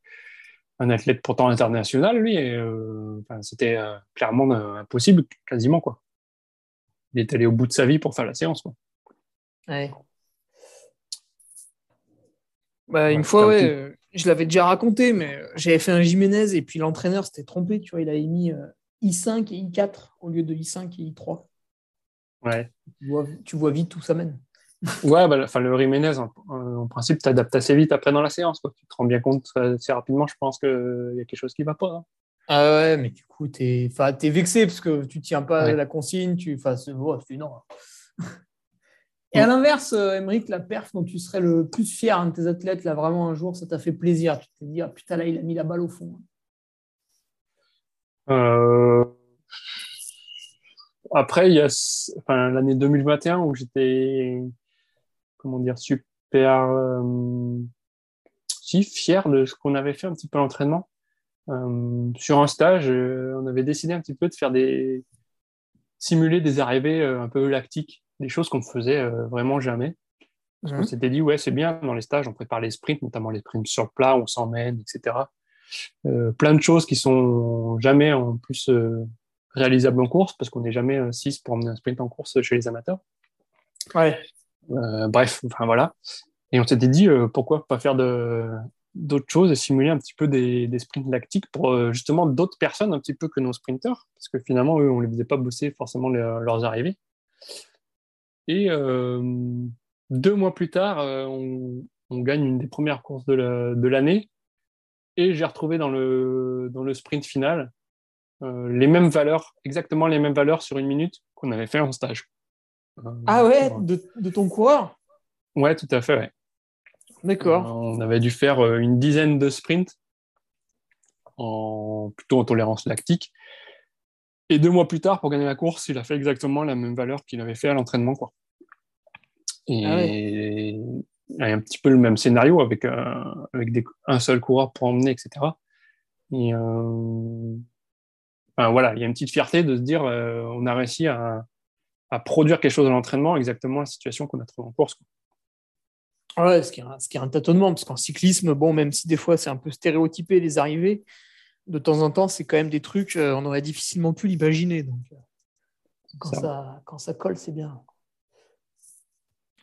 un athlète pourtant international, lui, c'était clairement impossible, quasiment. Quoi. Il est allé au bout de sa vie pour faire la séance. Quoi. Ouais. Bah, une fois, ouais, je l'avais déjà raconté, mais j'avais fait un Jiménez et puis l'entraîneur s'était trompé. Tu vois, il avait mis I5 et I4 au lieu de I5 et I3. Ouais. Tu vois, vite où ça mène. (laughs) ouais, bah, le Jiménez, en, principe, tu t'adaptes assez vite après dans la séance. Quoi. Tu te rends bien compte assez rapidement, je pense qu'il y a quelque chose qui ne va pas. Hein. Ah ouais, mais du coup, tu es, es, vexé parce que tu ne tiens pas la consigne, tu fasses oh, tu non. Et à l'inverse, Emmerich, euh, la perf dont tu serais le plus fier de tes athlètes, là, vraiment un jour, ça t'a fait plaisir. Tu t'es dit, ah, putain, là, il a mis la balle au fond. Euh après, il y a enfin, l'année 2021 où j'étais, comment dire, super euh, si, fier de ce qu'on avait fait un petit peu l'entraînement. Euh, sur un stage, euh, on avait décidé un petit peu de faire des simuler des arrivées un peu lactiques, des choses qu'on ne faisait vraiment jamais. Parce qu'on s'était dit, ouais, c'est bien, dans les stages, on prépare les sprints, notamment les sprints sur le plat, on s'emmène, etc. Euh, plein de choses qui sont jamais en plus euh, réalisables en course, parce qu'on n'est jamais 6 pour emmener un sprint en course chez les amateurs. Ouais. Euh, bref, enfin voilà. Et on s'était dit, pourquoi pas faire de, d'autres choses et simuler un petit peu des, des sprints lactiques pour justement d'autres personnes un petit peu que nos sprinters, parce que finalement, eux, on ne les faisait pas bosser forcément leurs arrivées. Et deux mois plus tard, on, on, gagne une des premières courses de l'année et j'ai retrouvé dans le, dans le sprint final euh, les mêmes valeurs, exactement les mêmes valeurs sur une minute qu'on avait fait en stage. Euh, ah ouais, de, de, ton coureur? Ouais, tout à fait, ouais. D'accord. Euh, on avait dû faire une dizaine de sprints, en, plutôt en tolérance lactique. Et deux mois plus tard, pour gagner la course, il a fait exactement la même valeur qu'il avait fait à l'entraînement. Quoi. Et, ah un petit peu le même scénario avec, un, avec un seul coureur pour emmener, etc. Et euh, voilà, il y a une petite fierté de se dire euh, on a réussi à, à, produire quelque chose à l'entraînement, exactement la situation qu'on a trouvée en course. Ouais, ce qui, est un, ce qui est un tâtonnement, parce qu'en cyclisme, bon, même si des fois c'est un peu stéréotypé les arrivées, de temps en temps, c'est quand même des trucs, euh, on aurait difficilement pu l'imaginer. Donc, quand ça, quand ça colle, c'est bien.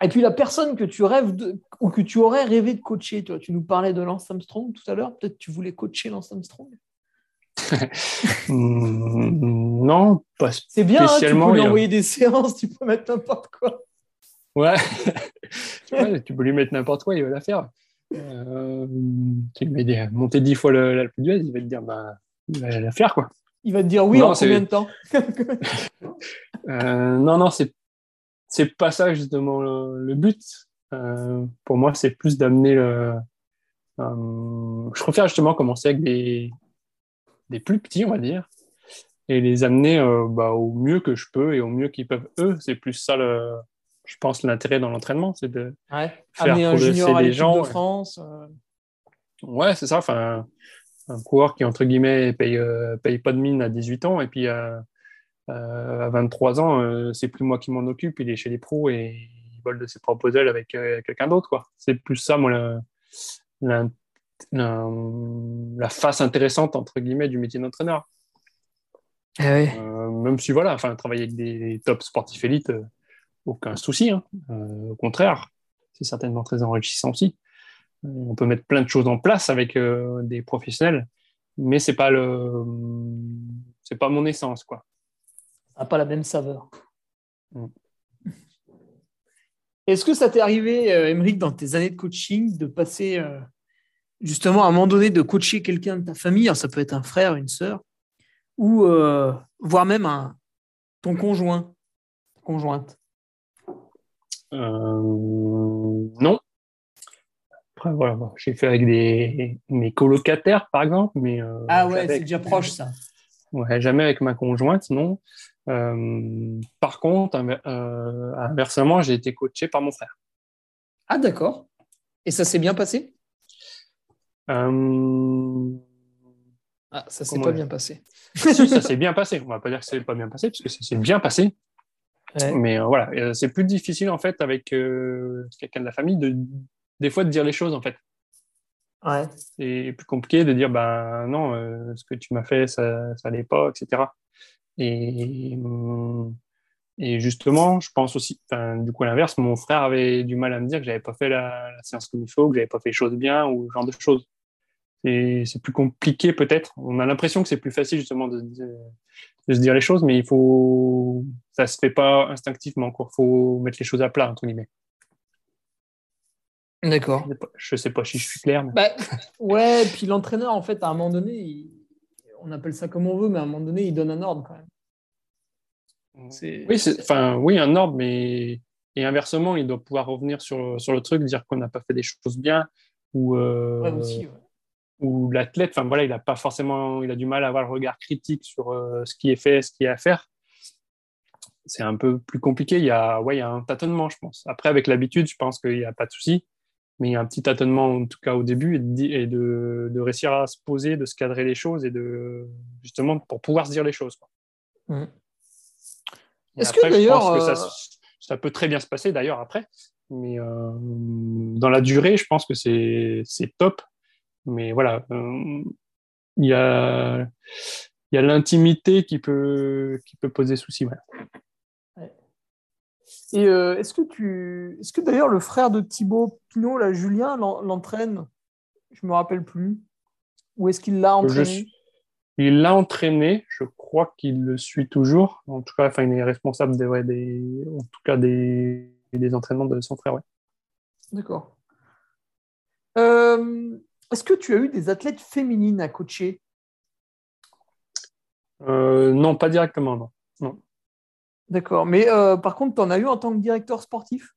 Et puis la personne que tu rêves de, ou que tu aurais rêvé de coacher, tu nous parlais de Lance Armstrong tout à l'heure, peut-être tu voulais coacher Lance Armstrong? (laughs) Non, pas spécialement. C'est bien, hein, tu peux lui envoyer des séances, tu peux mettre n'importe quoi. (laughs) Ouais. tu peux lui mettre n'importe quoi, il va la faire. Euh, tu lui mets monter dix fois l'Alpe d'Huez, il va te dire, bah, il va la faire, quoi. Il va te dire oui en combien de temps (laughs) (laughs) euh, Non, non, c'est c'est pas ça justement le, but. Euh, pour moi, c'est plus d'amener le. Euh, je préfère justement commencer avec des, des plus petits, on va dire, et les amener euh, bah, au mieux que je peux et au mieux qu'ils peuvent eux. C'est plus ça, le, je pense, l'intérêt dans l'entraînement, c'est de faire amener un junior à gens. de France. Ouais, c'est ça. Enfin, un coureur qui entre guillemets paye, paye pas de mine à 18 ans et puis euh, à 23 ans, euh, c'est plus moi qui m'en occupe, il est chez les pros et il vole de ses propres ailes avec euh, quelqu'un d'autre. C'est plus ça, moi, la, la, face intéressante, entre guillemets, du métier d'entraîneur. Ah même si, voilà, enfin, travailler avec des top sportifs élites, aucun souci. Hein. au contraire, c'est certainement très enrichissant aussi. on peut mettre plein de choses en place avec des professionnels, mais c'est pas le, c'est pas mon essence, quoi n'a pas la même saveur. Mm. (laughs) Est-ce que ça t'est arrivé, euh, dans tes années de coaching, de passer euh, justement à un moment donné de coacher quelqu'un de ta famille Ça peut être un frère, une sœur, ou euh, voire même un, ton conjoint, conjointe? Euh, non. Après, voilà, j'ai fait avec des, mes colocataires, par exemple. Mais, ah ouais, c'est déjà proche, ça. Ouais, jamais avec ma conjointe, non. Euh, par contre, euh, inversement, j'ai été coaché par mon frère. Ah, d'accord. Et ça s'est bien passé? Euh... Ah, ça s'est pas bien passé. si, ça (laughs) s'est bien passé. On va pas dire que c'est pas bien passé, parce que ça s'est bien passé. Mais euh, voilà, c'est plus difficile en fait avec quelqu'un de la famille de des fois de dire les choses en fait. Ouais. C'est plus compliqué de dire ben non, ce que tu m'as fait, ça, ça allait pas, etc. Et, et justement, je pense aussi, du coup, à l'inverse, mon frère avait du mal à me dire que j'avais pas fait la, séance comme il faut, que j'avais pas fait les choses bien ou ce genre de choses. C'est plus compliqué peut-être. On a l'impression que c'est plus facile justement de, de, se dire les choses, mais il faut, ça se fait pas instinctivement. Il faut mettre les choses à plat entre guillemets. D'accord. Je sais pas si je suis clair. Mais... Bah, (laughs) ouais, puis l'entraîneur, en fait, à un moment donné, il, on appelle ça comme on veut, mais à un moment donné, il donne un ordre quand même. Oui, enfin, oui, un ordre, mais et inversement, il doit pouvoir revenir sur, sur le truc, dire qu'on n'a pas fait des choses bien, ou, euh, ou l'athlète, enfin voilà, il a pas forcément, il a du mal à avoir le regard critique sur euh, ce qui est fait, ce qui est à faire. C'est un peu plus compliqué. Il y a, ouais, il y a un tâtonnement, je pense. Après, avec l'habitude, je pense qu'il n'y a pas de souci mais il y a un petit tâtonnement en tout cas au début et de, de, réussir à se poser, de se cadrer les choses et de justement pour pouvoir se dire les choses. Mmh. Est-ce que d'ailleurs euh, ça, peut très bien se passer d'ailleurs après, Mais euh, dans la durée, je pense que c'est top. Mais voilà, euh, il y a, y a l'intimité qui peut, qui peut poser souci. Et euh, est-ce que tu, est-ce que d'ailleurs le frère de Thibaut Pinot, là, Julien, l'entraîne? Je me rappelle plus. Ou est-ce qu'il l'a entraîné? Il l'a entraîné. Je crois qu'il le suit toujours. En tout cas, enfin, il est responsable des, des, en tout cas des, des entraînements de son frère. Ouais. D'accord. Euh, est-ce que tu as eu des athlètes féminines à coacher? Euh, Non, pas directement, non. D'accord. Mais euh, par contre, tu en as eu en tant que directeur sportif?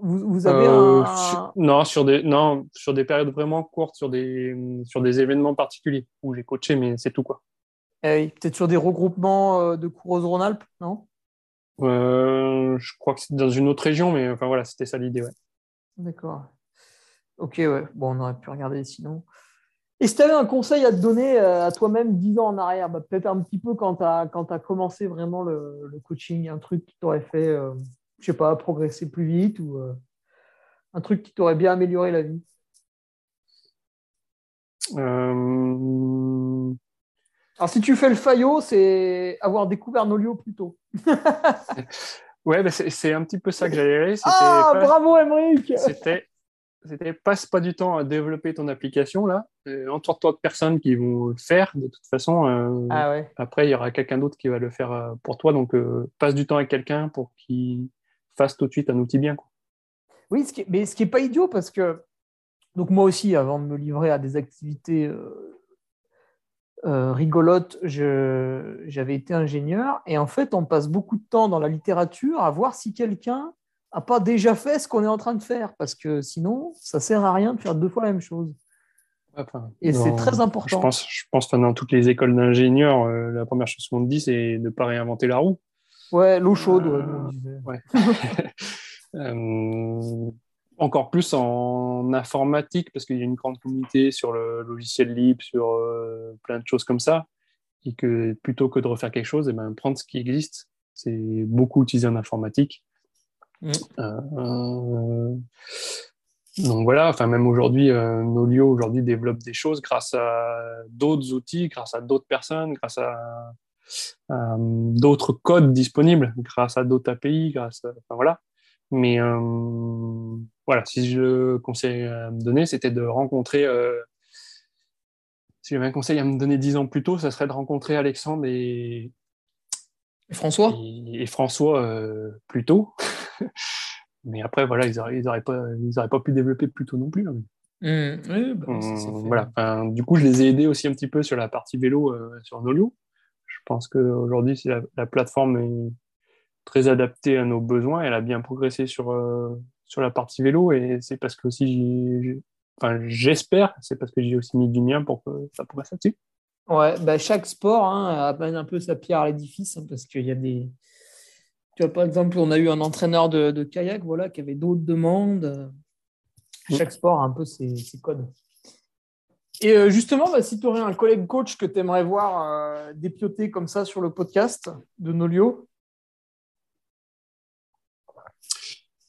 Vous, avez un... non, sur des, non, sur des périodes vraiment courtes, sur des, sur des événements particuliers où j'ai coaché, mais c'est tout. quoi. Eh peut-être sur des regroupements de coureuses Rhône-Alpes, non Je crois que c'est dans une autre région, mais enfin voilà, c'était ça l'idée. Ouais. D'accord. Ok, ouais. Bon, on aurait pu regarder sinon. Et si tu avais un conseil à te donner euh, à toi-même dix ans en arrière, bah, peut-être un petit peu quand tu as, as, commencé vraiment le, coaching, un truc qui t'aurait fait, euh, je sais pas, progresser plus vite ou euh, un truc qui t'aurait bien amélioré la vie? Alors, si tu fais le faillot, c'est avoir découvert Nolio plus tôt. (laughs) Ouais, bah, c'est un petit peu ça que j'allais Ah, bravo, Emmerich C'était c'était passe pas du temps à développer ton application là. Euh, entoure-toi de personnes qui vont le faire. De toute façon, euh, ah après il y aura quelqu'un d'autre qui va le faire euh, pour toi. Donc passe du temps avec quelqu'un pour qu'il fasse tout de suite un outil bien. Quoi. Oui, ce qui mais ce qui est pas idiot parce que donc moi aussi, avant de me livrer à des activités euh, rigolote, j'avais été ingénieur et en fait, on passe beaucoup de temps dans la littérature à voir si quelqu'un pas déjà fait ce qu'on est en train de faire parce que sinon, ça sert à rien de faire deux fois la même chose. et c'est très important. Je pense, je pense que dans toutes les écoles d'ingénieurs, euh, la première chose qu'on te dit, c'est de ne pas réinventer la roue. Ouais, l'eau chaude. ouais. (laughs) encore plus en informatique, parce qu'il y a une grande communauté sur le logiciel libre, sur euh, plein de choses comme ça, et que plutôt que de refaire quelque chose, et eh ben, prendre ce qui existe, c'est beaucoup utilisé en informatique. Mm. Euh, donc voilà, enfin même aujourd'hui, euh, Nolio aujourd'hui développe des choses grâce à d'autres outils, grâce à d'autres personnes, grâce à, d'autres codes disponibles, grâce à d'autres API, grâce à, enfin voilà. Mais euh, voilà, si je conseille à me donner, c'était de rencontrer. Euh, si j'avais un conseil à me donner dix ans plus tôt, ça serait de rencontrer Alexandre et, François? Et, François euh, plus tôt. (laughs) (laughs) Mais après, voilà, ils n'auraient pas, pas pu développer plus tôt non plus. Hein. Mmh. Bah, voilà. du coup, je les ai aidés aussi un petit peu sur la partie vélo sur Nolio. Je pense qu'aujourd'hui, la, la plateforme est très adaptée à nos besoins. Elle a bien progressé sur, euh, sur la partie vélo et c'est parce que aussi, enfin, j'espère, c'est parce que j'ai aussi mis du mien pour que ça progresse là-dessus. Ouais, bah chaque sport hein, amène un peu sa pierre à l'édifice hein, parce qu'il y a des. Tu vois, par exemple, on a eu un entraîneur de, de kayak voilà, qui avait d'autres demandes. Chaque sport a un peu ses, ses codes. Et euh, justement, bah, si tu aurais un collègue coach que tu aimerais voir euh, dépioter comme ça sur le podcast de Nolio,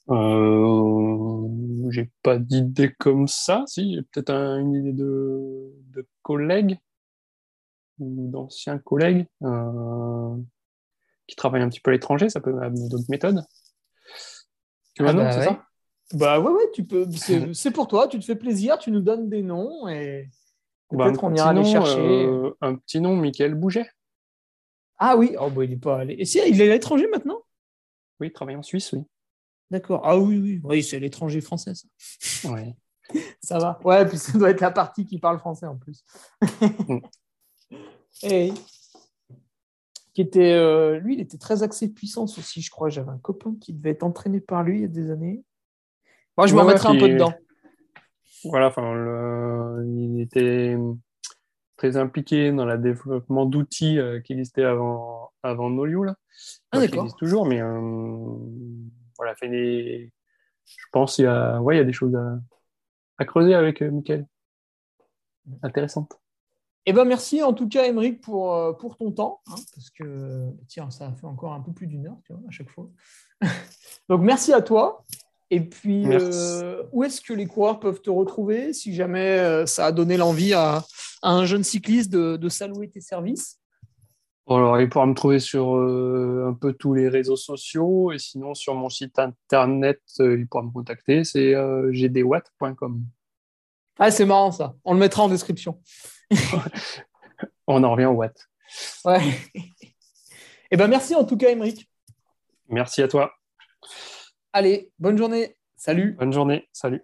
Euh, j'ai pas d'idée comme ça. Si, peut-être une idée de, de collègues ou d'anciens collègues euh, qui travaillent un petit peu à l'étranger. Ça peut amener d'autres méthodes. Tu vois, ah bah c'est ça? Bah ouais, ouais, tu peux. (laughs) C'est pour toi. Tu te fais plaisir. Tu nous donnes des noms et bah, peut-être qu'on ira les chercher. Euh, un petit nom, Michael Bouget. Ah oui. Oh, bah, il est pas allé. Et si, il est à l'étranger maintenant? Oui, il travaille en Suisse, oui. D'accord. Ah oui, oui, oui, c'est l'étranger français, ça. Ouais. (laughs) ça va. Ouais, puis ça doit être la partie qui parle français en plus. Mm. (laughs) Et qui était, euh, lui, il était très axé puissance aussi, je crois. J'avais un copain qui devait être entraîné par lui il y a des années. Moi, je m'en mettrais un peu dedans. Voilà, enfin, il était très impliqué dans le développement d'outils euh, qui existaient avant, avant Nolio. Là. Ah, toujours, mais euh, voilà, fait je pense qu'il y a, ouais, il y a des choses à, creuser avec Mickaël. Intéressantes. Eh ben merci en tout cas, Émeric, pour, euh, pour ton temps, hein, parce que tiens, ça a fait encore un peu plus d'une heure, tu vois, à chaque fois. (laughs) Donc merci à toi. Et puis, euh, où est-ce que les coureurs peuvent te retrouver si jamais euh, ça a donné l'envie à, un jeune cycliste de, de s'allouer tes services? Alors, il pourra me trouver sur euh, un peu tous les réseaux sociaux et sinon sur mon site internet, il pourra me contacter, c'est gdwatt.com. Ah, c'est marrant ça. On le mettra en description. (laughs) On en revient au watt. Ouais. Eh ben merci en tout cas, Émeric. Merci à toi. Allez, bonne journée. Salut. Bonne journée. Salut.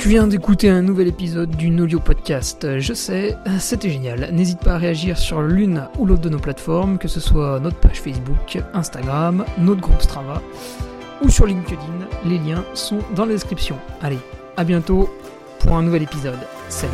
Tu viens d'écouter un nouvel épisode du Nolio Podcast. Je sais, c'était génial. N'hésite pas à réagir sur l'une ou l'autre de nos plateformes, que ce soit notre page Facebook, Instagram, notre groupe Strava ou sur LinkedIn. Les liens sont dans la description. Allez, à bientôt pour un nouvel épisode. Salut